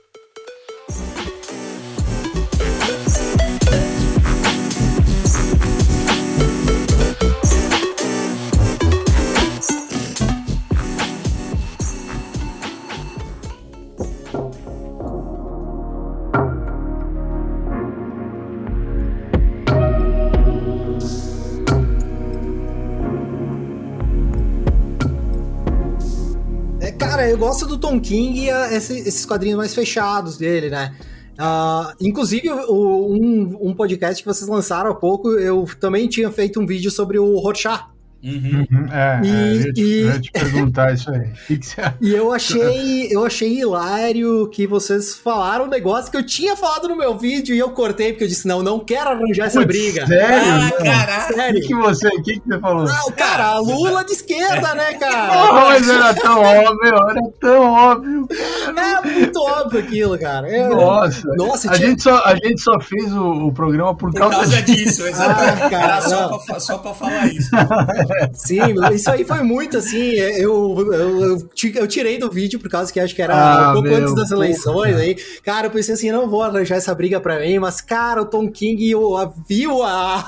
Eu gosto do Tom King e a, esse, esses quadrinhos mais fechados dele, né? Uh, inclusive, o, um, um podcast que vocês lançaram há pouco, eu também tinha feito um vídeo sobre o Rorschach.
Uhum. Uhum, é, e, é, eu, ia te, e... eu ia te perguntar isso aí. <laughs>
e eu achei, eu achei hilário que vocês falaram um negócio que eu tinha falado no meu vídeo e eu cortei, porque eu disse, não, não quero arranjar essa briga.
Sério? Ah, caralho. Sério. O que, que, você, que, que você falou?
Não, cara, Lula de esquerda, né, cara? <laughs>
Oh, mas era tão óbvio, era tão óbvio.
Cara. É muito óbvio aquilo, cara.
É, nossa, nossa a, tinha... gente só, a gente só fez o, o programa por, por causa,
causa disso. exatamente. Ah, cara, só, pra, só pra falar isso. <laughs> <laughs>
Sim, isso aí foi muito assim. Eu, eu, eu, eu, tirei do vídeo por causa que acho que era ah, um pouco antes das eleições. Aí, cara, eu pensei assim: não vou arranjar essa briga pra mim, mas, cara, o Tom King eu, viu a,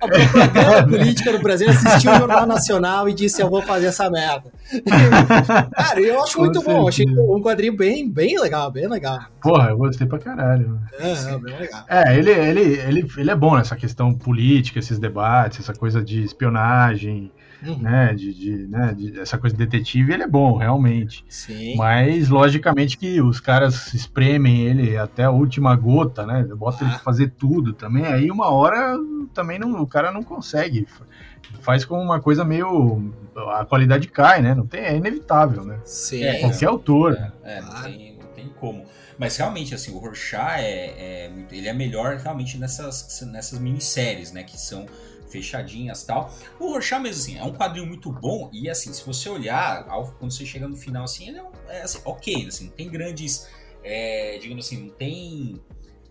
a propaganda <laughs> política no Brasil, assistiu o Jornal Nacional e disse: eu vou fazer essa merda. <laughs> cara, eu acho Com muito certeza. bom. Achei um quadrinho bem, bem legal, bem legal.
Porra, eu gostei pra caralho. É, é, bem legal. É, ele, ele, ele, ele é bom nessa questão política, esses debates, essa coisa de espionagem uhum. né, de, de, né, de, essa coisa de detetive, ele é bom, realmente. Sim. Mas, logicamente, que os caras espremem ele até a última gota, né, bota ah. ele pra fazer tudo também, aí uma hora também não, o cara não consegue, faz com uma coisa meio, a qualidade cai, né, não tem, é inevitável, né.
Sim.
É,
Qualquer autor.
É, é não, tem, não tem como. Mas realmente, assim, o Rorschach é, é, ele é melhor realmente nessas, nessas minisséries, né? Que são fechadinhas tal. O Rorschach mesmo assim, é um quadrinho muito bom e assim, se você olhar, quando você chega no final assim, ele é, é assim, ok, assim, não tem grandes, é, digamos assim, não tem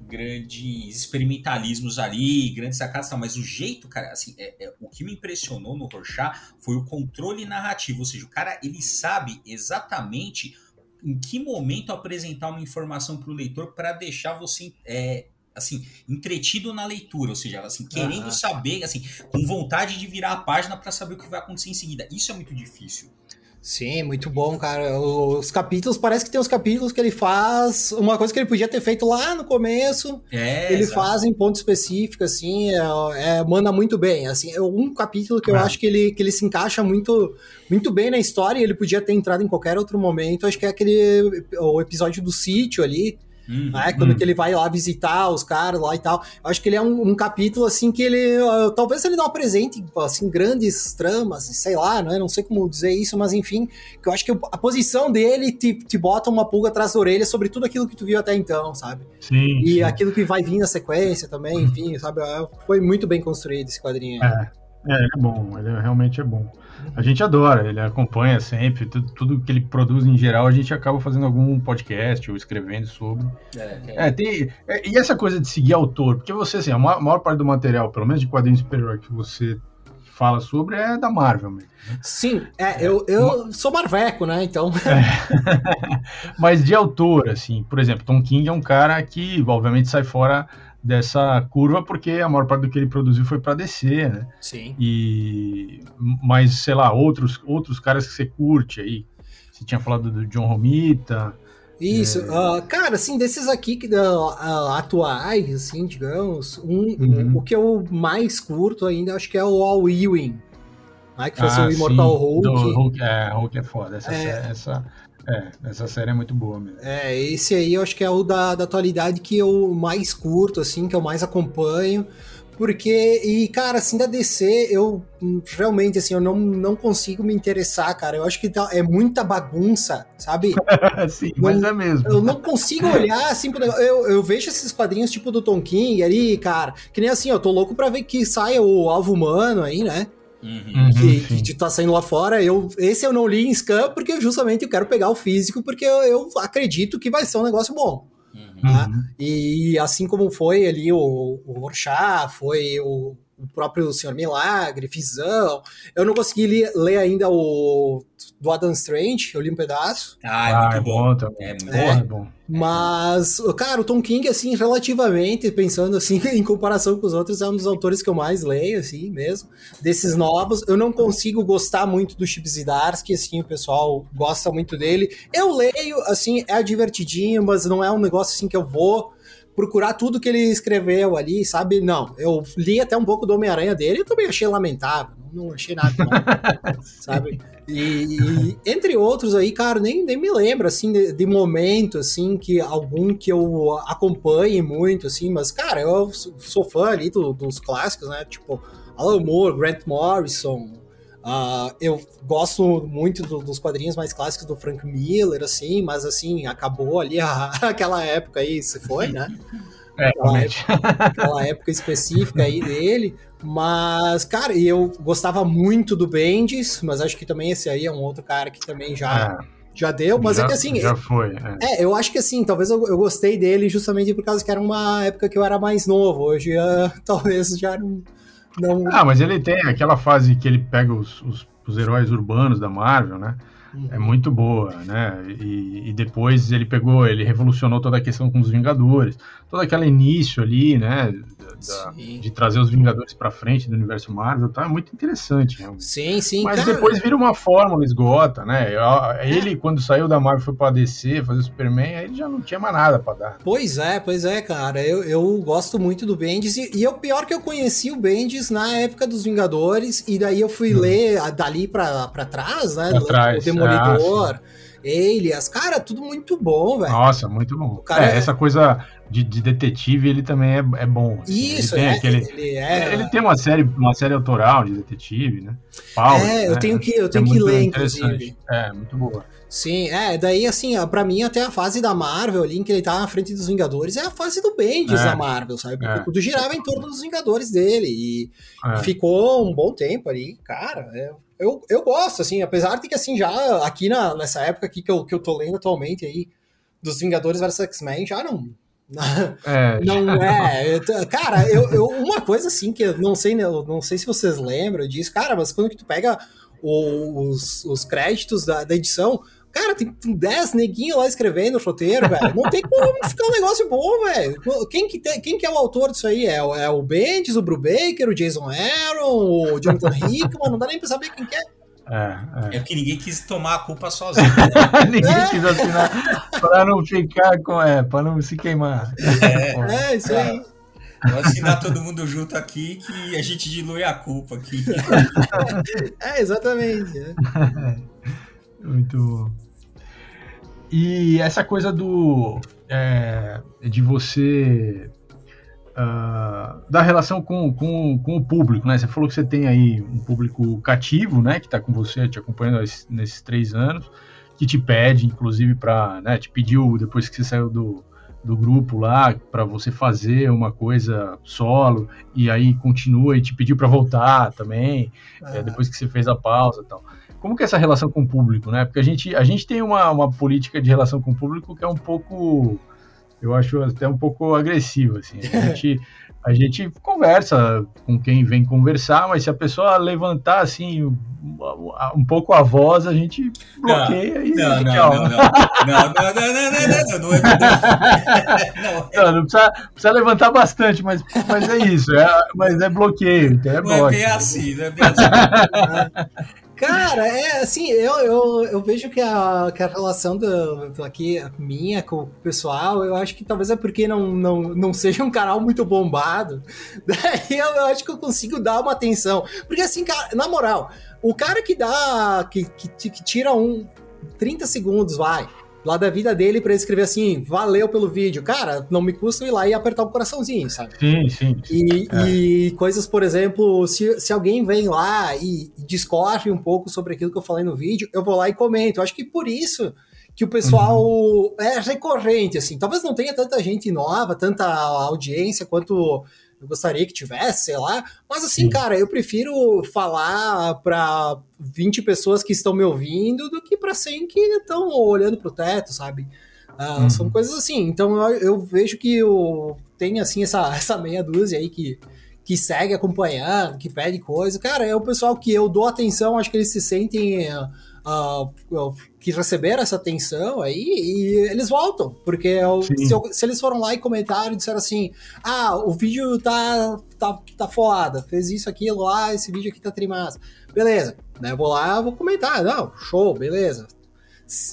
grandes experimentalismos ali, grandes sacadas, mas o jeito, cara, assim, é, é, o que me impressionou no Rorschach foi o controle narrativo, ou seja, o cara, ele sabe exatamente em que momento apresentar uma informação para o leitor para deixar você é, assim, entretido na leitura, ou seja, assim, querendo uhum. saber, assim, com vontade de virar a página para saber o que vai acontecer em seguida. Isso é muito difícil.
Sim, muito bom, cara. Os capítulos, parece que tem uns capítulos que ele faz uma coisa que ele podia ter feito lá no começo. É, ele exato. faz em ponto específico, assim, é, é, manda muito bem. Assim, é um capítulo que eu acho que ele, que ele se encaixa muito, muito bem na história e ele podia ter entrado em qualquer outro momento. Acho que é aquele o episódio do sítio ali, Uhum, né? Quando uhum. que ele vai lá visitar os caras lá e tal. Eu acho que ele é um, um capítulo assim que ele. Uh, talvez ele não apresente assim, grandes tramas, sei lá, né? Não sei como dizer isso, mas enfim, que eu acho que a posição dele te, te bota uma pulga atrás da orelha sobre tudo aquilo que tu viu até então, sabe?
Sim.
E
sim.
aquilo que vai vir na sequência também, enfim, sabe? É, foi muito bem construído esse quadrinho.
É, é ele é bom, ele realmente é bom. A gente adora, ele acompanha sempre, tudo, tudo, que ele produz em geral, a gente acaba fazendo algum podcast ou escrevendo sobre. É, é. é tem, é, e essa coisa de seguir autor, porque você, assim, a maior, maior parte do material, pelo menos de quadrinhos superior que você fala sobre é da Marvel mesmo. Né?
Sim, é, eu, eu sou marveco, né? Então. <laughs>
É. Mas de autor, assim, por exemplo, Tom King é um cara que, obviamente, sai fora dessa curva, porque a maior parte do que ele produziu foi para descer, né?
Sim.
E mas sei lá, outros outros caras que você curte aí. Você tinha falado do John Romita.
Isso, é... uh, cara, assim, desses aqui que uh, atuais, assim, digamos, um, uhum. o que eu mais curto ainda, acho que é o All Ewing, né, que fez ah, o Immortal Hulk. Do
Hulk. É, Hulk é foda, essa, é... essa é, essa série é muito boa mesmo.
É, esse aí eu acho que é o da, da atualidade que eu mais curto, assim, que eu mais acompanho. Porque, e cara, assim, da DC, eu realmente, assim, eu não, não consigo me interessar, cara. Eu acho que tá, é muita bagunça, sabe? <laughs>
Sim, não, mas é mesmo.
Eu não consigo olhar, assim, eu, eu vejo esses quadrinhos tipo do Tom King ali, cara, que nem assim, eu tô louco pra ver que saia o Alvo Humano aí, né? Uhum. Que, que tá saindo lá fora. Eu, esse eu não li em scan porque justamente eu quero pegar o físico, porque eu, eu acredito que vai ser um negócio bom. Uhum. Né? Uhum. E assim como foi ali o, o Rorschach, foi o, o próprio Senhor Milagre, Visão. Eu não consegui ler, ler ainda o do Adam Strange, eu li um pedaço.
Ah, é ah, muito é bom.
também. É, muito é, é bom.
Mas, cara, o Tom King, assim, relativamente, pensando assim, <laughs> em comparação com os outros, é um dos autores que eu mais leio, assim, mesmo. Desses novos, eu não consigo gostar muito do Chip Zdarsky, assim, o pessoal gosta muito dele. Eu leio, assim, é divertidinho, mas não é um negócio, assim, que eu vou procurar tudo que ele escreveu ali, sabe? Não, eu li até um pouco do Homem-Aranha dele, eu também achei lamentável, não achei nada, não, <laughs> sabe? E, e, entre outros aí, cara, nem, nem me lembro, assim, de, de, momento, assim, que algum que eu acompanhe muito, assim, mas, cara, eu sou fã ali do, dos clássicos, né? Tipo, Alan Moore, Grant Morrison, Uh, eu gosto muito do, dos quadrinhos mais clássicos do Frank Miller, assim, mas assim, acabou ali a, <laughs> aquela época aí, se foi, né?
É, aquela, época,
aquela época específica aí dele. Mas, cara, eu gostava muito do Bendis, mas acho que também esse aí é um outro cara que também já. É já deu, mas
já,
é que assim.
Já foi.
É, é eu acho que assim, talvez eu, eu, gostei dele justamente por causa que era uma época que eu era mais novo. Hoje uh, <laughs> talvez já não, não...
Ah, mas ele tem aquela fase que ele pega os, os, os heróis urbanos da Marvel, né? Uhum. É muito boa, né? E, e, depois ele pegou, ele revolucionou toda a questão com os Vingadores, todo aquele início ali, né? da, de trazer os Vingadores para frente do universo Marvel, tá? É muito interessante, realmente.
Sim, sim.
Mas cara... depois vira uma fórmula, esgota, né? Ele, quando saiu da Marvel, foi pra DC, fazer o Superman, aí ele já não tinha mais nada pra dar.
Pois é, pois é, cara. Eu, eu gosto muito do Bendis, e, e é o pior que eu conheci o Bendis na época dos Vingadores, e daí eu fui hum. ler dali pra, pra trás, né?
Pra trás.
O Demolidor. Ah, Elias, cara, tudo muito bom, velho.
Nossa, muito bom. É, é, essa coisa de, de, detetive, ele também é, é bom.
Assim. Isso, ele tem,
é, aquele, ele, é... ele tem uma série, uma série autoral de detetive, né?
Power, é, eu né? tenho que, eu tenho é que ler, inclusive.
É, muito boa.
Sim, é, daí assim, para mim até a fase da Marvel ali, em que ele tá na frente dos Vingadores, é a fase do Bendis é, da Marvel, sabe? Porque é. tudo girava em torno dos Vingadores dele e, é. ficou um bom tempo ali, cara, é, eu, eu gosto, assim, apesar de que assim, já aqui na, nessa época aqui que eu, que eu tô lendo atualmente aí, dos Vingadores vs X-Men, já não, <laughs> é. Não é. Cara, eu, eu, uma coisa assim que eu não sei, eu não sei se vocês lembram disso, cara, mas quando que tu pega os, os créditos da, da edição, cara, tem 10 neguinhos lá escrevendo o roteiro, velho. Não tem como ficar um negócio bom, velho. Quem que, tem, quem que é o autor disso aí? É, é o Bendis, o Brubaker, o Jason Aaron, o Jonathan Hickman? Não dá nem pra saber quem que é.
É, é. é que ninguém quis tomar a culpa sozinho.
Né? <laughs> ninguém é. quis assinar para não ficar com. É, para não se queimar.
É, é isso aí.
Vou assinar todo mundo junto aqui que a gente dilui a culpa aqui. <laughs>
É, exatamente. <laughs>
Muito bom. E essa coisa do. É, de você uh, da relação com, com, com, o público, né? Você falou que você tem aí um público cativo, né? Que está com você, te acompanhando nesses três anos, que te pede, inclusive, para, né? Te pediu depois que você saiu do, do grupo lá para você fazer uma coisa solo e aí continua e te pediu para voltar também é, depois que você fez a pausa, e tal. Como que é essa relação com o público, né? Porque a gente, a gente tem uma, uma política de relação com o público que é um pouco eu acho até um pouco agressivo, assim. A <laughs> gente, a gente conversa com quem vem conversar, mas se a pessoa levantar, assim, um pouco a voz, a gente bloqueia
não,
e
não, não, tchau. Não, não, não, não, não, não, não,
não, não, não <laughs> precisa, precisa levantar bastante, mas, mas é isso, é, mas é bloqueio, então é
Não é bem assim, não é bem assim. <laughs>
Cara, é assim, eu, eu, eu vejo que a, que a relação do, do, aqui, minha com o pessoal, eu acho que talvez é porque não, não, não seja um canal muito bombado. <laughs> Daí eu, eu acho que eu consigo dar uma atenção. Porque assim, cara, na moral, o cara que dá. que, que, que tira um 30 segundos, vai lá da vida dele para escrever assim, valeu pelo vídeo. Cara, não me custa ir lá e apertar o coraçãozinho, sabe?
Sim, sim.
E, é. e coisas, por exemplo, se, se alguém vem lá e discorre um pouco sobre aquilo que eu falei no vídeo, eu vou lá e comento. Eu acho que por isso que o pessoal uhum. é recorrente, assim. Talvez não tenha tanta gente nova, tanta audiência quanto eu gostaria que tivesse, sei lá. Mas assim, Sim. cara, eu prefiro falar para 20 pessoas que estão me ouvindo do que para 100 que estão olhando pro teto, sabe? Uh, uhum. São coisas assim. Então eu, eu vejo que eu, tem assim essa, <laughs> essa meia dúzia aí que, que segue acompanhando, que pede coisa. Cara, é o pessoal que eu dou atenção, acho que eles se sentem. Uh, que receberam essa atenção aí e eles voltam. Porque eu, se, eu, se, eles foram lá e comentaram e disseram assim: ah, o vídeo tá, tá, tá foda, fez isso, aquilo lá, esse vídeo aqui tá trimassa. Beleza, né? Vou lá, vou comentar. Não, show, beleza.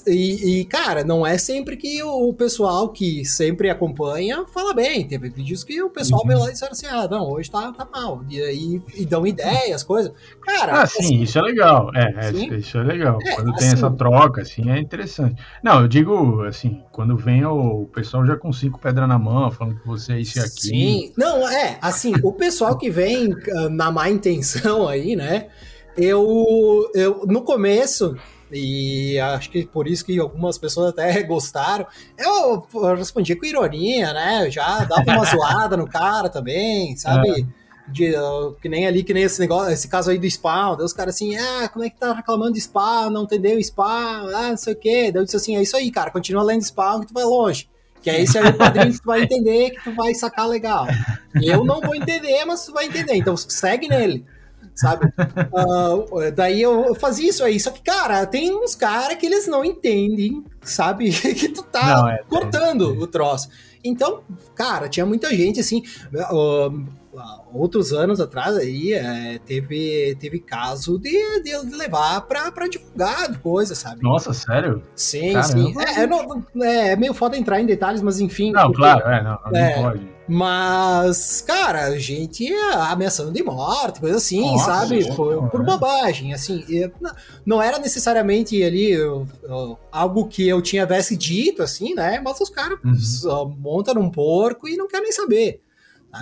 E, e, cara, não é sempre que o pessoal que sempre acompanha fala bem. Teve vídeos que o pessoal uhum. veio lá e disseram assim: ah, não, hoje tá, tá mal. E aí e dão ideias, coisas. Cara.
Ah, sim, assim, isso é legal. É, é isso é legal. É, quando assim, tem essa troca, assim, é interessante. Não, eu digo, assim, quando vem o pessoal já com cinco pedras na mão, falando que você é isso e aquilo. Sim,
não, é, assim, o pessoal que vem ah, na má intenção aí, né? Eu, eu no começo e acho que por isso que algumas pessoas até <laughs> gostaram. Eu, respondia com ironia, né? Eu já dava uma <laughs> zoada no cara também, sabe? É. De, que nem ali, que nem esse negócio, esse caso aí do spawn, os caras assim, ah, como é que tá reclamando de spawn, não entendeu spawn, ah, não sei o quê. Daí eu disse assim, é isso aí, cara, continua lendo spawn que tu vai longe. Que é esse aí o quadrinho que tu vai entender, que tu vai sacar legal. Eu não vou entender, mas tu vai entender, então segue nele sabe? uh, <laughs> daí eu fazia isso aí. Só que, cara, tem uns caras que eles não entendem, sabe? <laughs> que tu tá não, é, cortando é, é. o troço. Então, cara, tinha muita gente assim. Uh, outros anos atrás aí é, teve, teve caso de, de levar pra, pra divulgar coisa, sabe?
Nossa, sério?
Sim, Caramba. sim. É, é, não, é, é, meio foda entrar em detalhes, mas enfim.
Não, porque, claro, é, não, não é, pode.
Mas, cara, gente ameaçando de morte, coisa assim, Nossa, sabe? Por, por bobagem, assim. Não era necessariamente ali algo que eu tinha tivesse dito, assim, né? Mas os caras uhum. montam num porco e não querem nem saber.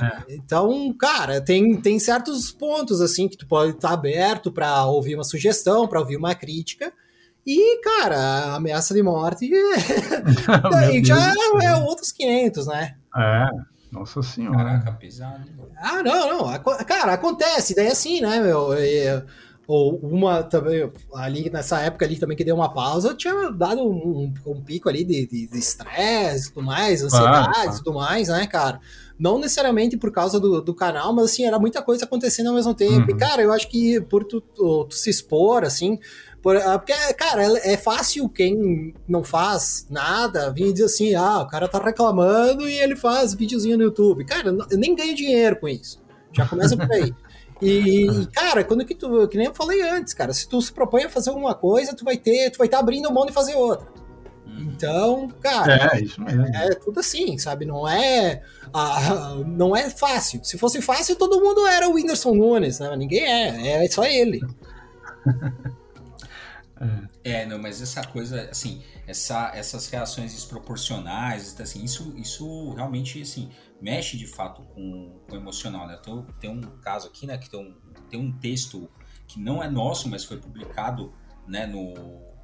É. Então, cara, tem, tem certos pontos assim que tu pode estar tá aberto para ouvir uma sugestão, para ouvir uma crítica. E, cara, a ameaça de morte é... <laughs> já é, é outros 500, né?
É, nossa senhora.
Caraca, pesado.
Ah, não, não. Cara, acontece. Daí assim, né, meu? ou uma também, ali nessa época ali também que deu uma pausa, tinha dado um, um pico ali de estresse e tudo mais, ansiedade e tudo mais, né, cara? Não necessariamente por causa do, do canal, mas assim, era muita coisa acontecendo ao mesmo tempo. Uhum. E, cara, eu acho que por tu, tu, tu se expor, assim, por, ah, porque, cara, é, é fácil quem não faz nada vir dizer assim, ah, o cara tá reclamando e ele faz videozinho no YouTube. Cara, eu nem ganho dinheiro com isso. Já começa por aí. E, <laughs> cara, quando que tu, que nem eu falei antes, cara, se tu se propõe a fazer alguma coisa, tu vai ter, tu vai estar tá abrindo mão de fazer outra. Então, cara,
é, isso mesmo.
é tudo assim, sabe? Não é, ah, não é fácil. Se fosse fácil, todo mundo era o Whindersson Nunes, né? Ninguém é, é só ele. <laughs>
É, não, mas essa coisa, assim, essa, essas reações desproporcionais, assim, isso, isso realmente, assim, mexe de fato com, com o emocional, né? Então, tem um caso aqui, né, que tem um, tem um texto que não é nosso, mas foi publicado, né, no,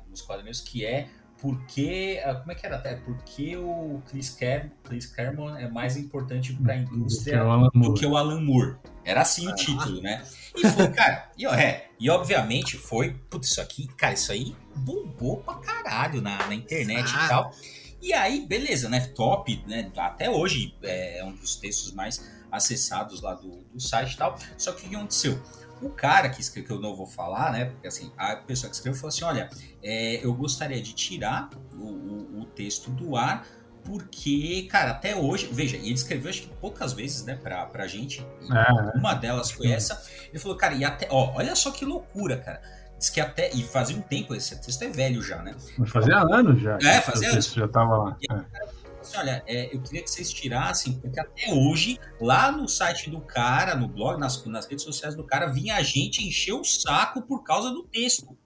nos quadrinhos, que é porque ah, como é que era até porque o Chris, Ker, Chris Claremont é mais importante para a indústria do que o Alan Moore. Era assim o título, né? E foi, <laughs> cara, e, é, e obviamente foi, putz, isso aqui, cara, isso aí bombou pra caralho na, na internet ah. e tal. E aí, beleza, né? Top, né? Até hoje é, é um dos textos mais acessados lá do, do site e tal. Só que o que aconteceu? O cara que escreveu, que eu não vou falar, né? Porque assim, a pessoa que escreveu falou assim: olha, é, eu gostaria de tirar o, o, o, texto do ar, porque, cara, até hoje, veja, ele escreveu acho que poucas vezes, né, pra, pra gente. É. Uma delas foi essa. Ele falou, cara, e até, ó, olha só que loucura, cara. Diz que até. E fazia um tempo, esse texto é velho já, né?
Fazia anos já.
É, fazia anos.
já tava lá.
E, é assim, olha, é, eu queria que vocês tirassem, porque até hoje, lá no site do cara, no blog, nas, nas redes sociais do cara, vinha a gente encher o saco por causa do texto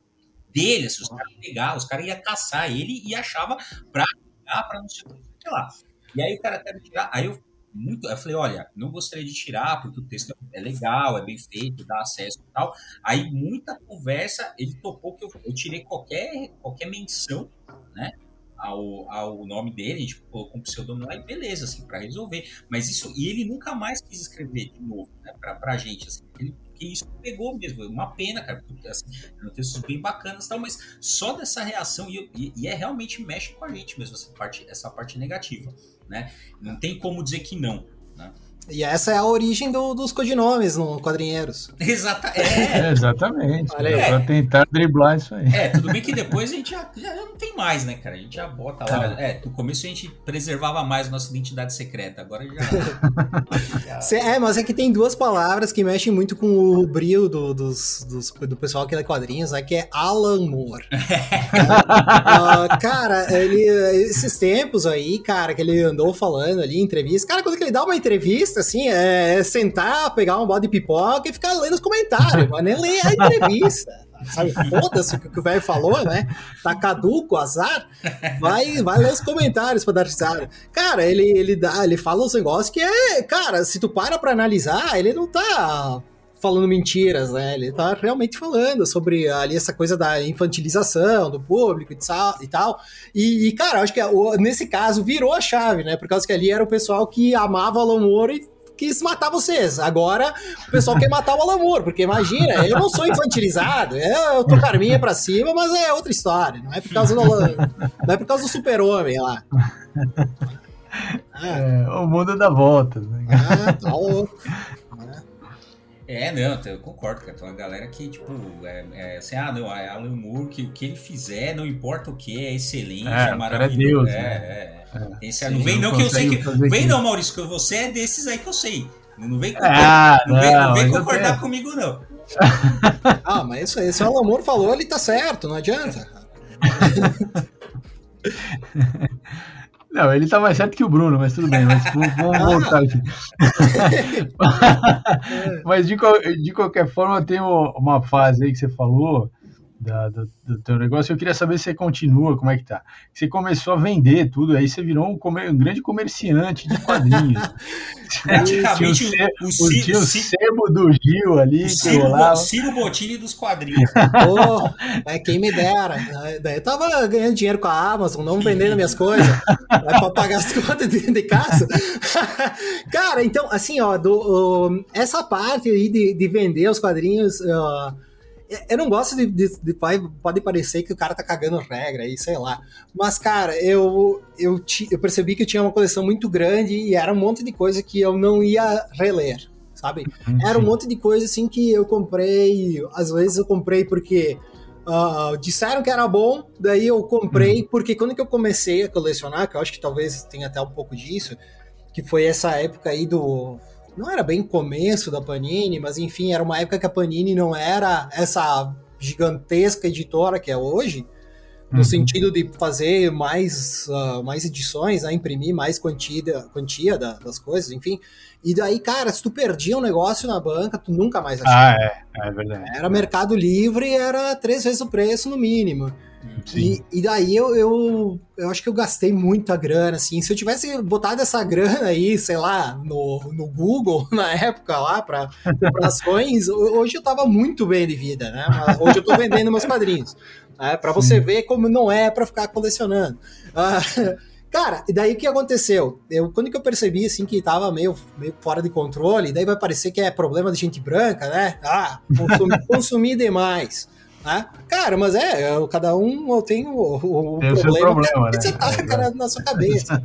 dele. Se os caras pegar, os caras iam caçar ele e achava pra pegar, pra não sei o que lá. E aí o cara até me tirar. Aí eu muito. Eu falei, olha, não gostaria de tirar, porque o texto é legal, é bem feito, dá acesso e tal. Aí, muita conversa, ele topou que eu, eu tirei qualquer, qualquer menção, né? Ao, ao nome dele, a gente colocou um pseudônimo lá e beleza, assim, para resolver. Mas isso, e ele nunca mais quis escrever de novo, né, pra, pra gente, assim, ele, que isso pegou mesmo, uma pena, cara, porque assim, textos bem bacanas e tal, mas só dessa reação, e, e, e, é realmente mexe com a gente mesmo, essa parte, essa parte negativa, né? Não tem como dizer que não, né?
E essa é a origem do, dos codinomes no Quadrinheiros. <laughs>
Exata, é.
é exatamente. É. Pra tentar driblar isso aí.
É, tudo bem que depois a gente já, já não tem mais, né, cara? A gente já bota lá. É, no começo a gente preservava mais nossa identidade secreta, agora já. <laughs>
já... É, mas é que tem duas palavras que mexem muito com o brilho do, dos, dos, do pessoal que lê quadrinhos, né, que é Alan Moore. uh, <laughs> cara, ele, esses tempos aí, cara, que ele andou falando ali em entrevista, cara, quando ele dá uma entrevista, assim, é, é sentar, pegar um bode de pipoca e ficar lendo os comentários, mas nem ler a entrevista. Sabe, foda-se o que o velho falou, né? Tá caduco, azar. Vai, vai ler os comentários pra dar risada. Cara, ele, ele, dá, ele fala uns negócios que é. Cara, se tu para pra analisar, ele não tá falando mentiras, né? Ele tá realmente falando sobre ali essa coisa da infantilização do público e tal. E, e cara, acho que nesse caso virou a chave, né? Por causa que ali era o pessoal que amava Alan Moore e quis matar vocês. Agora o pessoal quer matar o Alan Moore, porque imagina, eu não sou infantilizado, eu tô carminha pra cima, mas é outra história. Não é por causa do, não é por causa do super-homem lá.
É, o mundo dá voltas. Né? Ah, tá louco.
É, não, eu concordo, cara. Tem uma galera que, tipo, é, é assim, ah, não, é Alan Moore, que o que ele fizer, não importa o que, é excelente, é, é maravilhoso. É, Deus, é, né? é, é. Esse, não vem não que eu sei que. Vem não, Maurício, que você é desses aí que eu sei. Não vem, ah, não, não vem, não vem concordar comigo, não. <laughs>
ah, mas isso aí, se o Alan Moore falou, ele tá certo, não adianta. <laughs>
Não, ele tá mais certo que o Bruno, mas tudo bem, mas vamos, vamos voltar aqui. <laughs> <laughs> mas de, de qualquer forma, tem uma fase aí que você falou, da, do, do teu negócio. Eu queria saber se você continua, como é que tá. Você começou a vender tudo, aí você virou um, comer, um grande comerciante de quadrinhos. <laughs>
Praticamente
o, o, o, tinha o sebo do Gil ali. O
Ciro, que Ciro Bottini dos quadrinhos. <laughs>
Pô, é quem me dera. Daí eu tava ganhando dinheiro com a Amazon, não vendendo minhas coisas. É pra pagar as contas de, de casa. <laughs> Cara, então, assim, ó, do, essa parte aí de, de vender os quadrinhos. Uh, eu não gosto de, de, de, Pode parecer que o cara tá cagando regra aí, sei lá. Mas, cara, eu, eu, eu percebi que eu tinha uma coleção muito grande e era um monte de coisa que eu não ia reler, sabe? Uhum. Era um monte de coisa assim que eu comprei. Às vezes eu comprei porque. Uh, disseram que era bom, daí eu comprei, uhum. porque quando que eu comecei a colecionar, que eu acho que talvez tenha até um pouco disso, que foi essa época aí do não era bem começo da Panini, mas enfim, era uma época que a Panini não era essa gigantesca editora que é hoje, no uhum. sentido de fazer mais, uh, mais edições, né, imprimir mais quantia, quantia da, das coisas, enfim. E daí, cara, se tu perdia um negócio na banca, tu nunca mais
achava. Ah, é, é verdade.
Era Mercado Livre, era três vezes o preço no mínimo. E, e, daí eu, eu, eu acho que eu gastei muita grana, assim. Se eu tivesse botado essa grana aí, sei lá, no, no Google, <laughs> na época lá, para ações, hoje eu tava muito bem de vida, né? Mas hoje eu tô vendendo meus quadrinhos. Né? para você ver como não é para ficar colecionando. <laughs> Ah, cara, e daí o que aconteceu? Eu, quando que eu percebi, assim, que tava meio, meio fora de controle, daí vai parecer que é problema de gente branca, né? Ah, consumi, <laughs> consumi demais. Né? Cara, mas é, cada um tem o, o
tem problema, problema
que,
né?
você tá cara, na sua cabeça.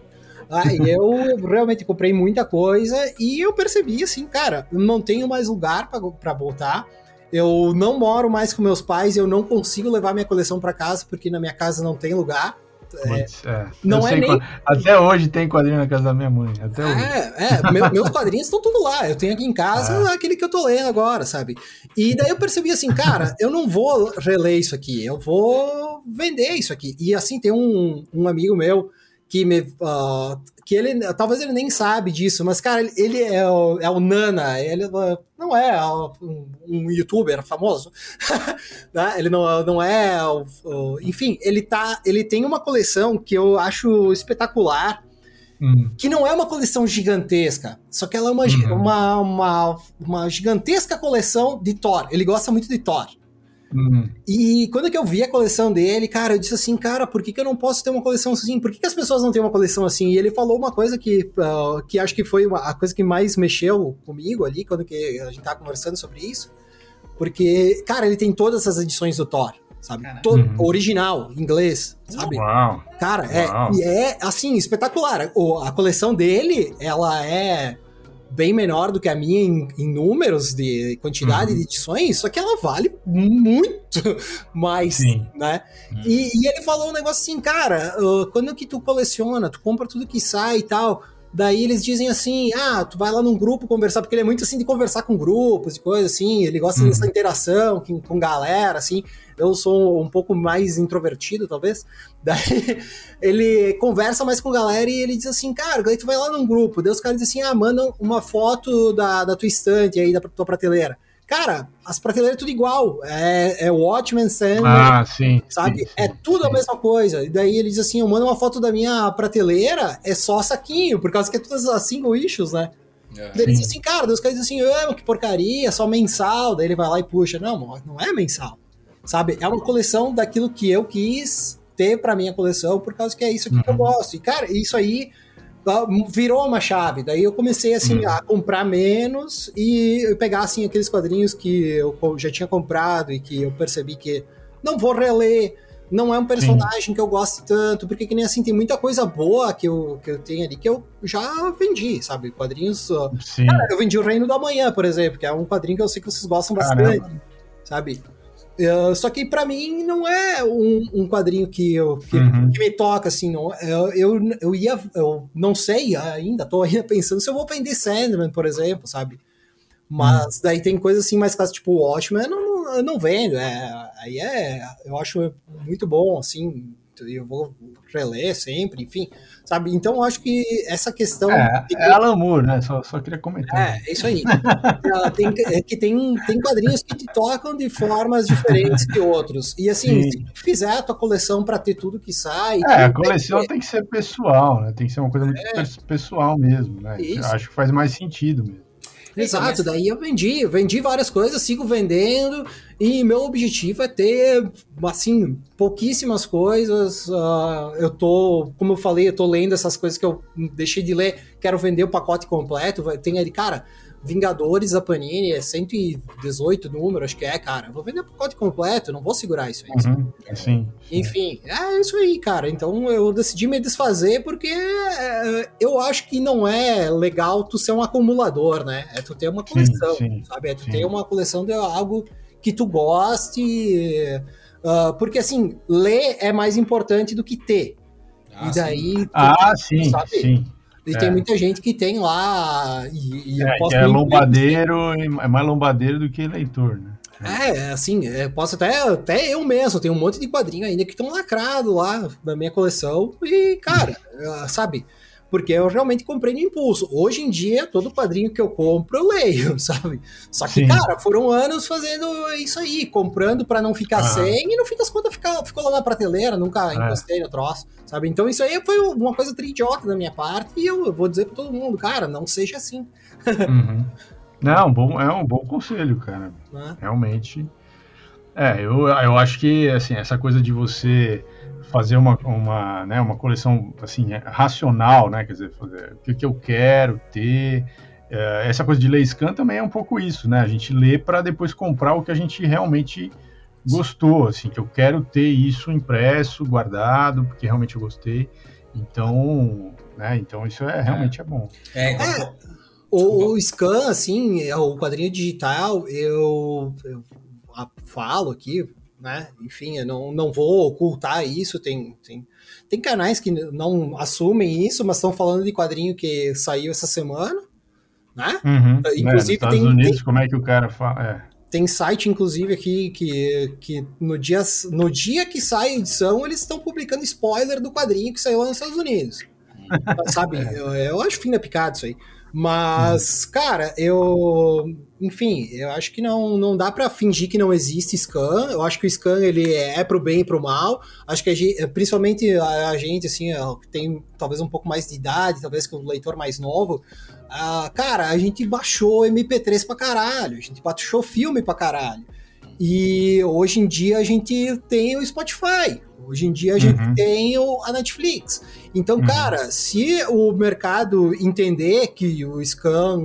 Aí eu realmente comprei muita coisa e eu percebi assim, cara, eu não tenho mais lugar para voltar. Eu não moro mais com meus pais, eu não consigo levar minha coleção para casa porque na minha casa não tem lugar.
É, é. Não é nem... Até hoje tem quadrinho na casa da minha mãe. Até hoje.
É, é meu, meus quadrinhos estão tudo lá. Eu tenho aqui em casa ah. aquele que eu tô lendo agora, sabe? E daí eu percebi assim, cara, eu não vou reler isso aqui, eu vou vender isso aqui. E assim, tem um, um amigo meu que me. Uh, que ele. Talvez ele nem sabe disso, mas, cara, ele é o, é o Nana, ele não é um, um youtuber famoso. <laughs> né? Ele não, não é. O, o, enfim, ele tá. Ele tem uma coleção que eu acho espetacular. Hum. Que não é uma coleção gigantesca, só que ela é uma, uhum. uma, uma, uma gigantesca coleção de Thor. Ele gosta muito de Thor. Hum. E quando que eu vi a coleção dele, cara, eu disse assim, cara, por que, que eu não posso ter uma coleção assim? Por que, que as pessoas não têm uma coleção assim? E ele falou uma coisa que, uh, que acho que foi uma, a coisa que mais mexeu comigo ali, quando que a gente tava conversando sobre isso. Porque, cara, ele tem todas as edições do Thor sabe? Todo, uhum. Original, inglês, sabe?
Uau.
Cara, é, Uau. é assim, espetacular. O, a coleção dele, ela é bem menor do que a minha em, em números de quantidade uhum. de edições, só que ela vale muito <laughs> mais, Sim. né? Uhum. E, e, ele falou um negócio assim, cara, uh, quando que tu coleciona, tu compra tudo que sai e tal, daí eles dizem assim, ah, tu vai lá num grupo conversar, porque ele é muito assim de conversar com grupos e coisa assim, ele gosta uhum. dessa interação com, com galera, assim, eu sou um pouco mais introvertido, talvez. <laughs> Daí ele conversa mais com a galera e ele diz assim, cara, daí tu vai lá num grupo, daí os caras dizem assim, ah, manda uma foto da, da tua estante aí, da tua prateleira. Cara, as prateleiras é tudo igual. É, é Watchmen, Sandman,
ah, sim,
sabe?
Sim, sim,
é tudo sim. a mesma coisa. E daí ele diz assim, eu mando uma foto da minha prateleira, é só saquinho, por causa que é todas as single issues, né? É. Daí ele diz assim, cara, os caras dizem assim, ah, que porcaria, só mensal. Daí ele vai lá e puxa. Não, não é mensal sabe? É uma coleção daquilo que eu quis ter para minha coleção, por causa que é isso uhum. que eu uhum. gosto. E, cara, isso aí virou uma chave. Daí eu comecei, assim, uhum. a comprar menos e pegar, assim, aqueles quadrinhos que eu já tinha comprado e que eu percebi que não vou reler, não é um personagem Sim. que eu gosto tanto, porque que nem assim, tem muita coisa boa que eu, que eu tenho ali que eu já vendi, sabe? Quadrinhos. Sim. Cara, eu vendi o Reino do Amanhã, por exemplo, que é um quadrinho que eu sei que vocês gostam bastante, Caramba. sabe? Uh, só que para mim não é um, um quadrinho que, eu, que, uhum. que, me toca, assim, não. Eu, eu, eu ia. Eu não sei ainda, tô ainda pensando se eu vou vender Sandman, por exemplo, sabe? Mas uhum. daí tem coisas assim mais clássicas, tipo Watchmen, eu não, eu não vendo. É, aí é. Eu acho muito bom, assim. Eu vou reler sempre, enfim sabe? Então eu acho que essa questão.
É,
que...
é Alan Moore, né? Só, só queria comentar.
É, é isso aí. tem, é que tem, tem quadrinhos que te tocam de formas diferentes que outros. E assim, Sim. se tu fizer a tua coleção para ter tudo que sai.
É, a coleção tem que ser pessoal, né? Tem que ser uma coisa muito é. pessoal mesmo, né? Isso. Acho que faz mais sentido mesmo.
Exato, daí eu vendi, vendi várias coisas, sigo vendendo, e meu objetivo é ter, assim, pouquíssimas coisas. Uh, eu tô, como eu falei, eu tô lendo essas coisas que eu deixei de ler, quero vender o pacote completo. Tem ali, cara, Vingadores da Panini é 118 número, acho que é, cara. Vou vender o pacote completo, não vou segurar isso aí.
Uhum, sim,
Enfim, é isso aí, cara. Então eu decidi me desfazer porque é, eu acho que não é legal tu ser um acumulador, né? É tu ter uma coleção, sim, sim, sabe? É tu sim. ter uma coleção de algo que tu goste. Uh, porque assim, ler é mais importante do que ter. Ah, e daí. Tu,
ah, sim, sabe? sim.
E é. tem muita gente que tem lá. E, e
é, é lombadeiro, é mais lombadeiro do que leitor, né?
É, assim, é, posso até, até eu mesmo, tem um monte de quadrinho ainda que estão lacrados lá na minha coleção. E, cara, sabe? Porque eu realmente comprei no impulso. Hoje em dia, todo quadrinho que eu compro, eu leio, <laughs> sabe? Só que, Sim. cara, foram anos fazendo isso aí, comprando para não ficar ah. sem, e no fim das contas ficou, ficou lá na prateleira, nunca é. encostei no troço, sabe? Então isso aí foi uma coisa tridiota da minha parte, e eu vou dizer para todo mundo, cara, não seja assim. <laughs>
Uhum. Não, bom, é um bom conselho, cara. Ah. Realmente. É, eu, eu acho que, assim, essa coisa de você fazer uma, uma, né, uma coleção assim racional, né? Quer dizer, fazer, o que, que eu quero ter. É, essa coisa de ler scan também é um pouco isso, né? A gente lê para depois comprar o que a gente realmente gostou, assim, que eu quero ter isso impresso, guardado, porque realmente eu gostei. Então, né? Então isso é realmente é, é bom.
É, é o, o, scan, assim, é o quadrinho digital, eu, eu falo aqui, né? Enfim, eu não, não vou ocultar isso. Tem, tem, tem canais que não assumem isso, mas estão falando de quadrinho que saiu essa semana, né?
Uhum. Inclusive, é, tem, Unidos, tem, como é que o cara fala? É.
Tem site, inclusive, aqui que, que no, dia, no dia que sai a edição, eles estão publicando spoiler do quadrinho que saiu lá nos Estados Unidos. Sabe? <laughs> Eu, eu acho fim da picada isso aí. Mas, cara, eu. Enfim, eu acho que não, não dá para fingir que não existe scan. Eu acho que o scan ele é pro bem e pro mal. Acho que a gente, principalmente a, gente, assim, que tem talvez um pouco mais de idade, talvez que um leitor mais novo. Uh, cara, a gente baixou MP3 pra caralho, a gente baixou filme pra caralho. E hoje em dia a gente tem o Spotify, hoje em dia a gente uhum. tem o, a Netflix. Então, uhum. cara, se o mercado entender que o scan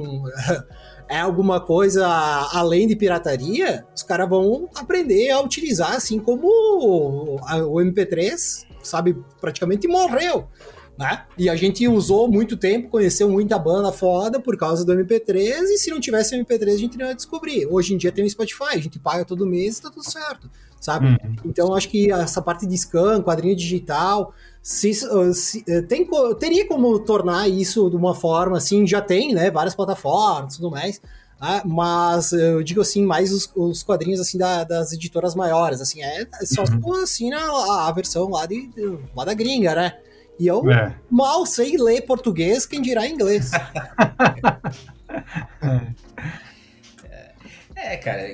<laughs> é alguma coisa além de pirataria, os caras vão aprender a utilizar, assim como o, o MP3, sabe, praticamente morreu né? E a gente usou muito tempo, conheceu muita banda foda por causa do MP3, e se não tivesse MP3 a gente não ia descobrir. Hoje em dia tem o Spotify, a gente paga todo mês e tá tudo certo, sabe? Uhum. Então acho que essa parte de scan, quadrinho digital, se, se, eh, tem, teria como tornar isso de uma forma assim, já tem, né? Várias plataformas e tudo mais. Né? mas eu digo assim, mais os, os quadrinhos assim da, das editoras maiores, assim, é, só uhum. assim a, a versão lá, de, lá da gringa, né? E eu é. mal sei ler português, quem dirá inglês. <laughs>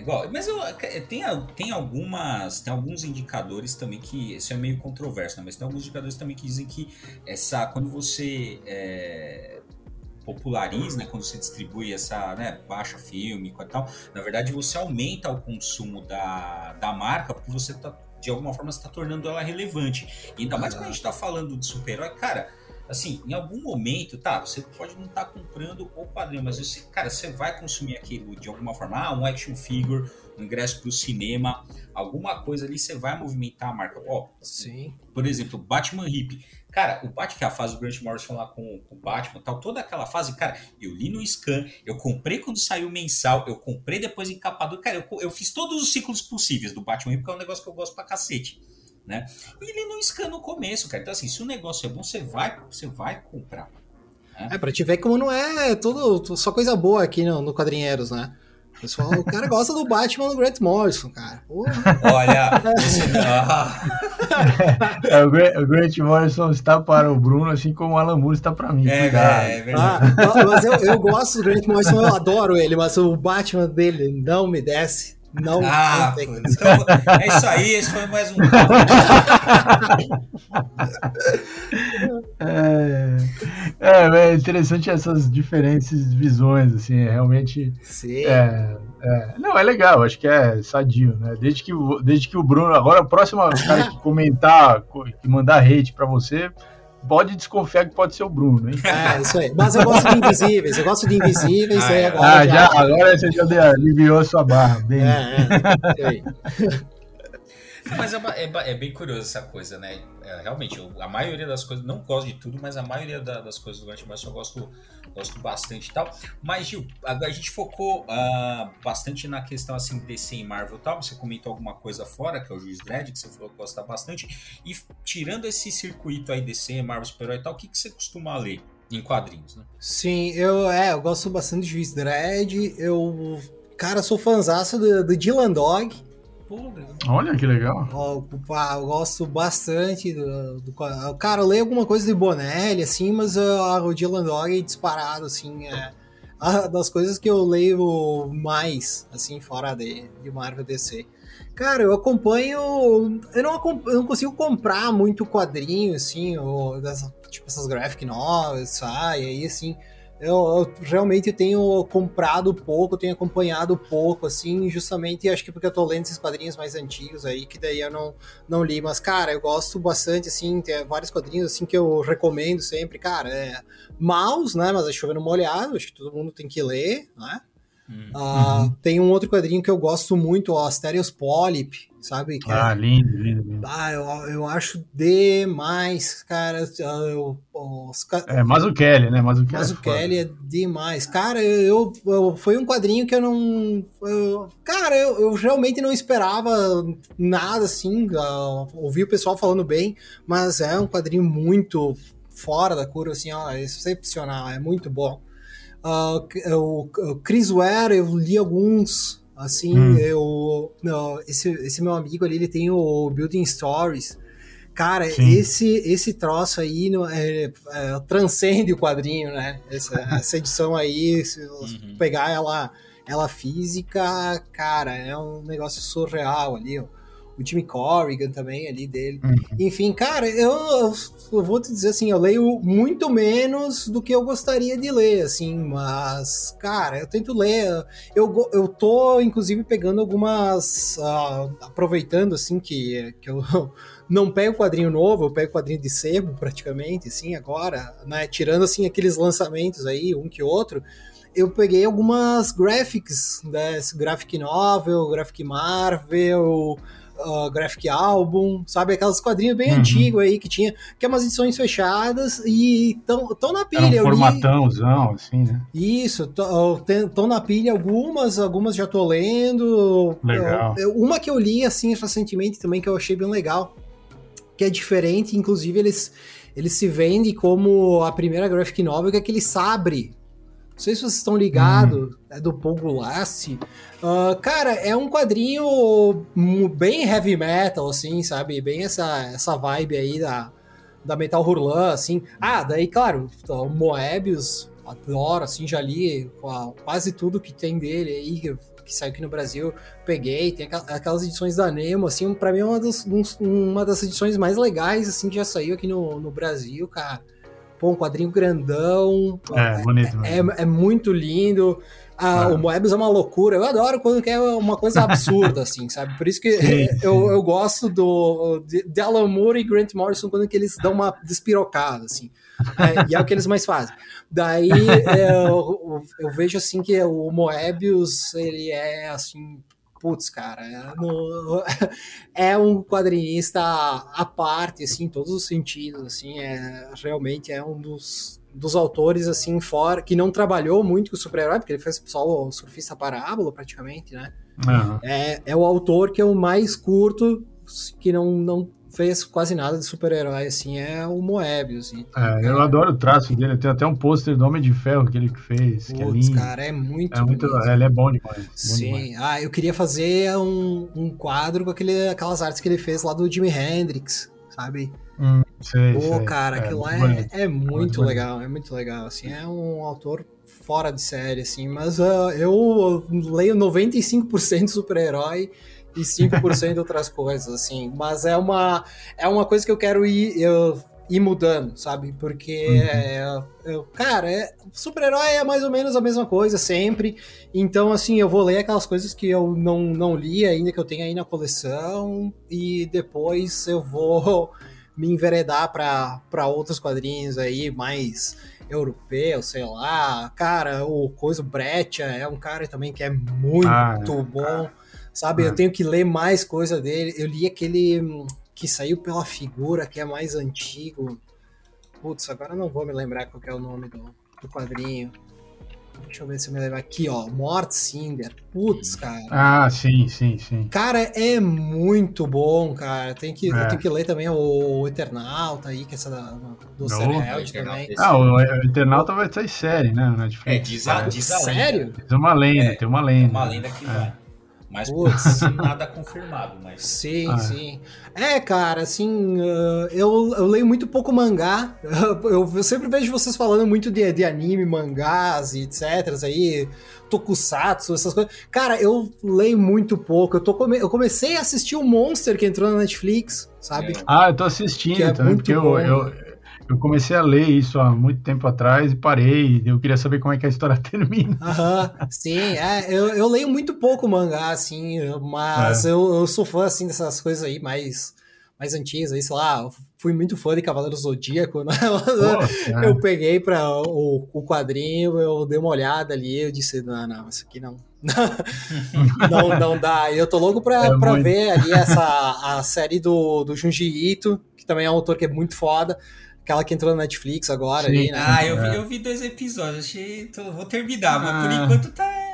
igual. Mas eu, tem, tem algumas. Tem alguns indicadores também que. Isso é meio controverso, né? Mas tem alguns indicadores também que dizem que essa. Quando você. É, populariza, né, quando você distribui essa, né, baixa filme e tal, na verdade você aumenta o consumo da, da marca porque você está de alguma forma está tornando ela relevante. E ainda mais quando a gente está falando de super-herói, cara, assim, em algum momento, tá, você pode não estar tá comprando o quadrinho, mas você, cara, você vai consumir aquilo de alguma forma, ah, um action figure, um ingresso para o cinema, alguma coisa ali, você vai movimentar a marca. Ó,
Sim.
Por exemplo, Batman Hip. Cara, o Batman, que é a fase do Grant Morrison lá com, com o Batman tal, toda aquela fase, cara, eu li no scan, eu comprei quando saiu mensal, eu comprei depois encapado. Cara, eu, eu fiz todos os ciclos possíveis do Batman, porque é um negócio que eu gosto pra cacete. Né? E li no scan no começo, cara. Então, assim, se o negócio é bom, você vai, você vai comprar.
Né? É, pra te ver como não é tudo, só coisa boa aqui no, no Quadrinheiros, né? Pessoal, o cara gosta do Batman do Grant Morrison, cara. Porra.
Olha, <laughs>
é, o, Grant, o Grant Morrison está para o Bruno, assim como o Alan Moore está para mim.
É, é, é verdade.
Ah, mas eu, eu gosto do Grant Morrison, eu adoro ele, mas o Batman dele não me desce. Não,
ah, não então, é isso aí, esse foi mais um. <laughs>
é, é, é, interessante essas diferentes visões, assim, é realmente.
Sim.
É, é, não, é legal, acho que é sadio, né? Desde que, desde que o Bruno, agora o próximo cara que comentar, que mandar hate para você, pode desconfiar que pode ser o Bruno, hein?
É, isso aí. Mas eu gosto de Invisíveis, eu gosto de Invisíveis.
Ah, agora ah já, já, agora você já aliviou a sua barra. Bem. É,
é, mas é, é, é, bem curioso essa coisa, né? É, realmente, eu, a maioria das coisas, não gosto de tudo, mas a maioria da, das coisas do Morrison eu gosto gosto bastante e tal. Mas, Gil, a, a gente focou uh, bastante na questão assim, DC e Marvel e tal. Você comentou alguma coisa fora, que é o Juiz Dredd, que você falou que gosta bastante. E tirando esse circuito aí, DC, Marvel, Super-Herói e tal, o que, que você costuma ler? Em quadrinhos, né?
Sim, eu, é, eu gosto bastante de Juiz Dredd. Eu, cara, sou fãzaço do, do Dylan Dog.
Olha que legal.
Eu, eu gosto bastante do, do, Cara, eu leio alguma coisa de Bonelli, assim, mas uh, o Dylan Dog é disparado, assim, é das coisas que eu leio mais, assim, fora de, de Marvel DC. Cara, eu acompanho. Eu não, eu não consigo comprar muito quadrinho, assim, ou dessa, tipo essas graphic novels, sai, aí, assim eu, eu, realmente tenho comprado pouco, tenho acompanhado pouco, assim, justamente acho que porque eu tô lendo esses quadrinhos mais antigos aí, que daí eu não, não li. Mas, cara, eu gosto bastante, assim, tem vários quadrinhos, assim, que eu recomendo sempre, cara. É Maus, né? Mas é chovendo molhado, acho que todo mundo tem que ler, né? Uhum. Uh, tem um outro quadrinho que eu gosto muito, o Asterios Polyp, sabe?
Que ah, é... lindo, lindo, lindo.
Ah, eu, eu acho demais, cara. Eu,
os... É, Mazzucchelli, né?
Mazzucchelli, é Mazzucchelli é, é, demais. Cara, eu, eu, foi um quadrinho que eu não... Eu, cara, eu, eu realmente não esperava nada, assim. Uh, ouvi o pessoal falando bem, mas é um quadrinho muito fora da curva, assim, ó, excepcional, é muito bom. Uh, o, o Chris Ware, eu li alguns, assim, hum. eu... Não, esse, esse meu amigo ali, ele tem o Building Stories, Cara, esse esse troço aí é, é, transcende o quadrinho, né? Essa, <laughs> essa edição aí, se uhum. pegar ela, ela física, cara, é um negócio surreal ali. Ó. o Jimmy Corrigan também ali dele. Uhum. Enfim, cara, eu, eu, vou te dizer assim, eu leio muito menos do que eu gostaria de ler, assim, mas, cara, eu tento ler. Eu, eu tô, inclusive, pegando algumas. Uh, aproveitando, assim, que, que eu <laughs> não pego quadrinho novo, eu pego quadrinho de sebo praticamente, assim, agora, né? Tirando, assim, aqueles lançamentos aí, um que outro eu peguei algumas graphics, né, graphic novel, graphic Marvel, uh, graphic album, sabe? Aquelas quadrinhos bem uhum. antigos aí que tinha, que é umas edições fechadas e tão, na pilha.
Era um formatãozão, assim, né?
Isso, estão na pilha algumas, algumas já tô lendo.
Legal.
Eu, uma que eu li, assim, recentemente também, que eu achei bem legal, que é diferente, inclusive eles, eles se vendem como a primeira graphic novel, que é aquele sabre não sei se vocês estão ligados, hum. é do Paul Gulassi. Uh, cara, é um quadrinho bem heavy metal, assim, sabe? Bem essa, essa vibe aí da, da Metal Hurlan, assim. Ah, daí, claro, o Moebius, adoro, assim, já li quase tudo que tem dele aí, que, que saiu aqui no Brasil, peguei. Tem aquelas edições da Nemo, assim, pra mim é uma das, uma das edições mais legais, assim, que já saiu aqui no, no Brasil, cara. Pô, um quadrinho grandão.
É, bonito.
É, é, é muito lindo. Ah, O Moebius é uma loucura. Eu adoro quando quer uma coisa <laughs> absurda, assim, sabe? Por isso que sim, eu, sim. eu gosto do, de, de Alan Moore e Grant Morrison quando que eles dão uma despirocada, assim. É, e é o que eles mais fazem. Daí é, eu, eu, vejo, assim, que o Moebius, ele é, assim, putz, cara, é, no, <laughs> é, um quadrinista à parte, assim, em todos os sentidos, assim, é, realmente é um dos, dos autores, assim, fora, que não trabalhou muito com o super-herói, porque ele fez só o Surfista Parábola, praticamente, né? Uhum. É, é o autor que é o mais curto, que não, não fez quase nada de super-herói, assim, é o Moebius. Assim,
é, eu adoro o traço dele, tem até um pôster do Homem de Ferro que ele fez, Puts, que é lindo.
cara, é muito
é muito, Ele é bom demais. Bom
Sim,
demais.
ah, eu queria fazer um, um quadro com aquele, aquelas artes que ele fez lá do Jimi Hendrix, sabe?
Hum, sei,
Pô,
sei.
cara, é, aquilo lá é, é, muito, muito legal, bonito. é muito legal, assim, é um autor fora de série, assim, mas uh, eu leio 95% super-herói e 5% outras coisas, assim. Mas é uma, é uma coisa que eu quero ir, eu, ir mudando, sabe? Porque, uhum. é, eu, cara, é, super-herói é mais ou menos a mesma coisa sempre. Então, assim, eu vou ler aquelas coisas que eu não, não li ainda, que eu tenho aí na coleção, e depois eu vou <laughs> me enveredar para outros quadrinhos aí, mais europeu, sei lá. Cara, o Coisa Breccia é um cara também que é muito ah, é. bom sabe? Eu é. tenho que ler mais coisa dele. Eu li aquele hum, que saiu pela figura, que é mais antigo. Putz, agora não vou me lembrar qual é o nome do, do quadrinho. Deixa eu ver se eu me lembro aqui, ó. Mort Cinder. Putz, cara.
Ah, sim, sim, sim.
Cara, é muito bom, cara. Tem que, é. Eu tenho que ler também o, Eternauta aí, que é essa da, do Serial também.
Ah, o Eternauta vai sair série, né?
Netflix. É, diz a, diz a
Sério?
Tem uma lenda, é, tem uma lenda.
Uma lenda que é. vai. Mas Putz. nada confirmado, mas.
Sim, ah. sim. É, cara, assim, uh, eu, eu leio muito pouco mangá. Eu, <laughs> eu, sempre vejo vocês falando muito de, de anime, mangás e etc. Aí, tokusatsu, essas coisas. Cara, eu leio muito pouco. Eu, tô come... eu comecei a assistir o Monster que entrou na Netflix, sabe?
É. Ah, eu tô assistindo é também, porque eu, eu, eu comecei a ler isso há muito tempo atrás e parei. Eu queria saber como é que a história <laughs> termina.
Aham, sim. É, eu, eu leio muito pouco mangá, assim, mas é. eu, eu sou fã, assim, dessas coisas aí mais, mais antigas. Aí, sei lá, fui muito fã de Cavaleiro Zodíaco. Né? Pô, eu peguei para o, o quadrinho, eu dei uma olhada ali, eu disse, não, não, isso aqui não... <laughs> não, não dá. Eu tô louco pra, é pra ver ali essa a série do, do Junji Ito, que também é um autor que é muito foda. Aquela que entrou na Netflix agora Sim. ali, né?
Ah, eu vi, é. eu vi dois episódios, achei. Tô, vou terminar, ah. mas por ah. enquanto tá.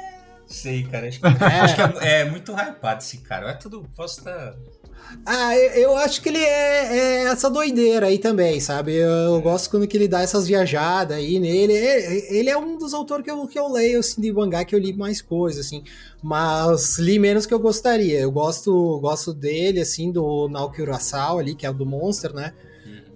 Sei, cara. Acho que, <laughs> é. Acho que é, é, muito hypado esse cara. É tudo. Posso estar. Tá...
Ah, eu acho que ele é, é, essa doideira aí também, sabe? Eu, eu, gosto quando que ele dá essas viajadas aí nele. Ele, ele é um dos autores que eu, que eu leio, assim, de mangá, que eu li mais coisas, assim. Mas li menos que eu gostaria. Eu gosto, gosto dele, assim, do Naoki Urasawa ali, que é o do Monster, né?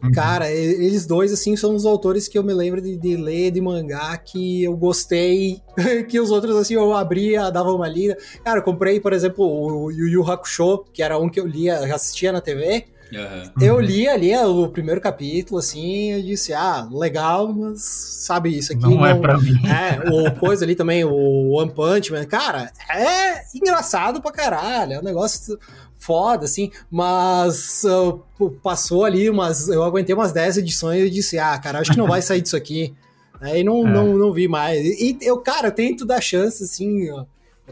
Uhum. Cara, eles dois, assim, são os autores que eu me lembro de, de ler de mangá que eu gostei, <laughs> que os outros, assim, eu abria, dava uma lida. Cara, eu comprei, por exemplo, o Yu Yu Hakusho, que era um que eu lia, assistia na TV. Uhum. Eu li ali o primeiro capítulo, assim, e disse, ah, legal, mas sabe, isso aqui
não, não é pra mim. <laughs>
É, o coisa ali também, o One Punch Man, cara, é engraçado pra caralho, é um negócio foda, assim, mas uh, passou ali umas. Eu aguentei umas 10 edições e disse, ah, cara, acho que não vai sair disso aqui. <laughs> Aí não, é. não, não vi mais. E eu, cara, eu tento dar chance, assim,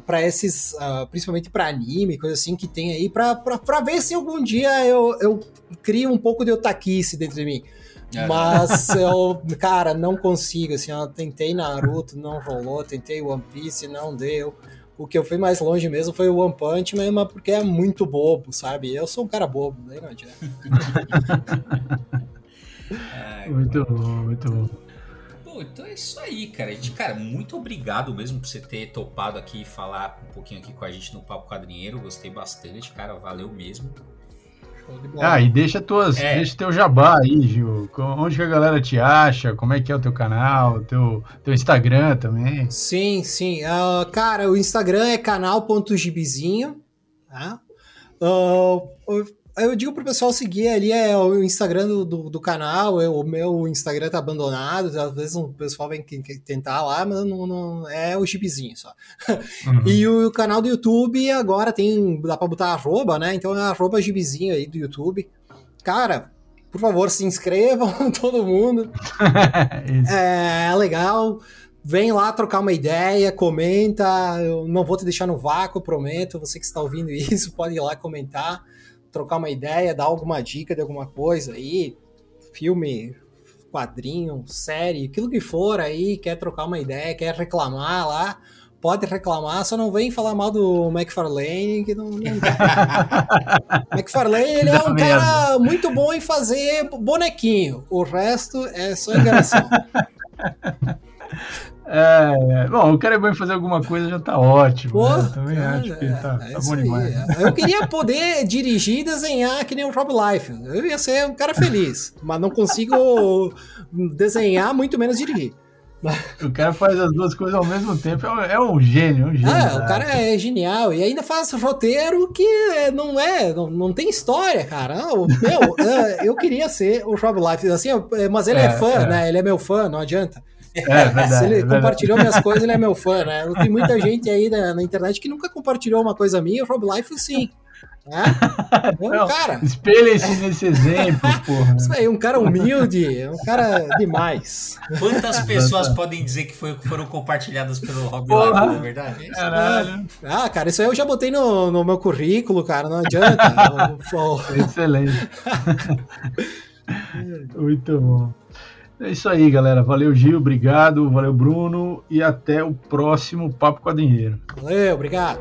para esses, uh, principalmente para anime, coisa assim que tem aí, pra, pra, pra ver se algum dia eu, eu crio um pouco de otaquice dentro de mim. É. Mas <laughs> eu, cara, não consigo, assim, eu tentei Naruto, não rolou, tentei One Piece, não deu. O que eu fui mais longe mesmo foi o One Punch Man, mas porque é muito bobo, sabe? Eu sou um cara bobo, daí não adianta. <laughs>
muito bom, muito bom.
Bom, então é isso aí, cara. De, cara, muito obrigado mesmo por você ter topado aqui e falar um pouquinho aqui com a gente no Papo Quadrinheiro. Gostei bastante, cara. Valeu mesmo.
Ah, e deixa tuas, é. deixa teu jabá aí, Gil. Onde que a galera te acha? Como é que é o teu canal, teu, teu Instagram também?
Sim, sim. Uh, cara, o Instagram é canal.gibizinho. Tá? Uh, eu digo pro pessoal seguir ali é o Instagram do, do, do canal, eu, o meu Instagram tá abandonado, às vezes o pessoal vem tentar lá, mas não, não é o chipzinho só. Uhum. E o canal do YouTube agora tem, dá pra botar arroba, né? Então é arroba gibizinho aí do YouTube. Cara, por favor, se inscrevam, <laughs> todo mundo. <laughs> é, é legal. Vem lá trocar uma ideia, comenta. Eu não vou te deixar no vácuo, prometo. Você que está ouvindo isso, <laughs> pode ir lá comentar trocar uma ideia, dar alguma dica de alguma coisa aí, filme, quadrinho, série, aquilo que for aí, quer trocar uma ideia, quer reclamar lá, pode reclamar, só não vem falar mal do McFarlane, que não, não <laughs> McFarlane, ele é um cara muito bom em fazer bonequinho, o resto é só enganação. <laughs>
É, bom, o cara é bom em fazer alguma coisa já tá ótimo. Né? Também cara, acho que tá, é, tá bom demais. Né?
Eu queria poder dirigir e desenhar que nem o Rob Life. Eu ia ser um cara feliz, mas não consigo desenhar, muito menos dirigir.
O cara faz as duas coisas ao mesmo tempo, é um gênio, é um gênio.
É, o cara é genial. E ainda faz roteiro que não é, não, não tem história, cara. Meu, eu queria ser o Rob Life, assim, mas ele é, é fã, é. né? Ele é meu fã, não adianta. É, verdade, Se ele é compartilhou minhas coisas, ele é meu fã, né? Tem muita gente aí na, na, internet que nunca compartilhou uma coisa minha, o Rob Life sim. Né?
Um Não, cara. Espelhem-se nesse exemplo, <laughs> porra.
Isso aí, um cara humilde, um cara demais.
Quantas pessoas podem dizer que foi, foram compartilhadas pelo Rob Life, na é verdade?
Caralho. Ah, cara, isso aí eu já botei no, no meu currículo, cara, não adianta. <laughs>
Excelente. <laughs> Muito bom. É isso aí, galera. Valeu, Gil. Obrigado. Valeu, Bruno. E até o próximo Papo Quadrinheiro.
Valeu, obrigado.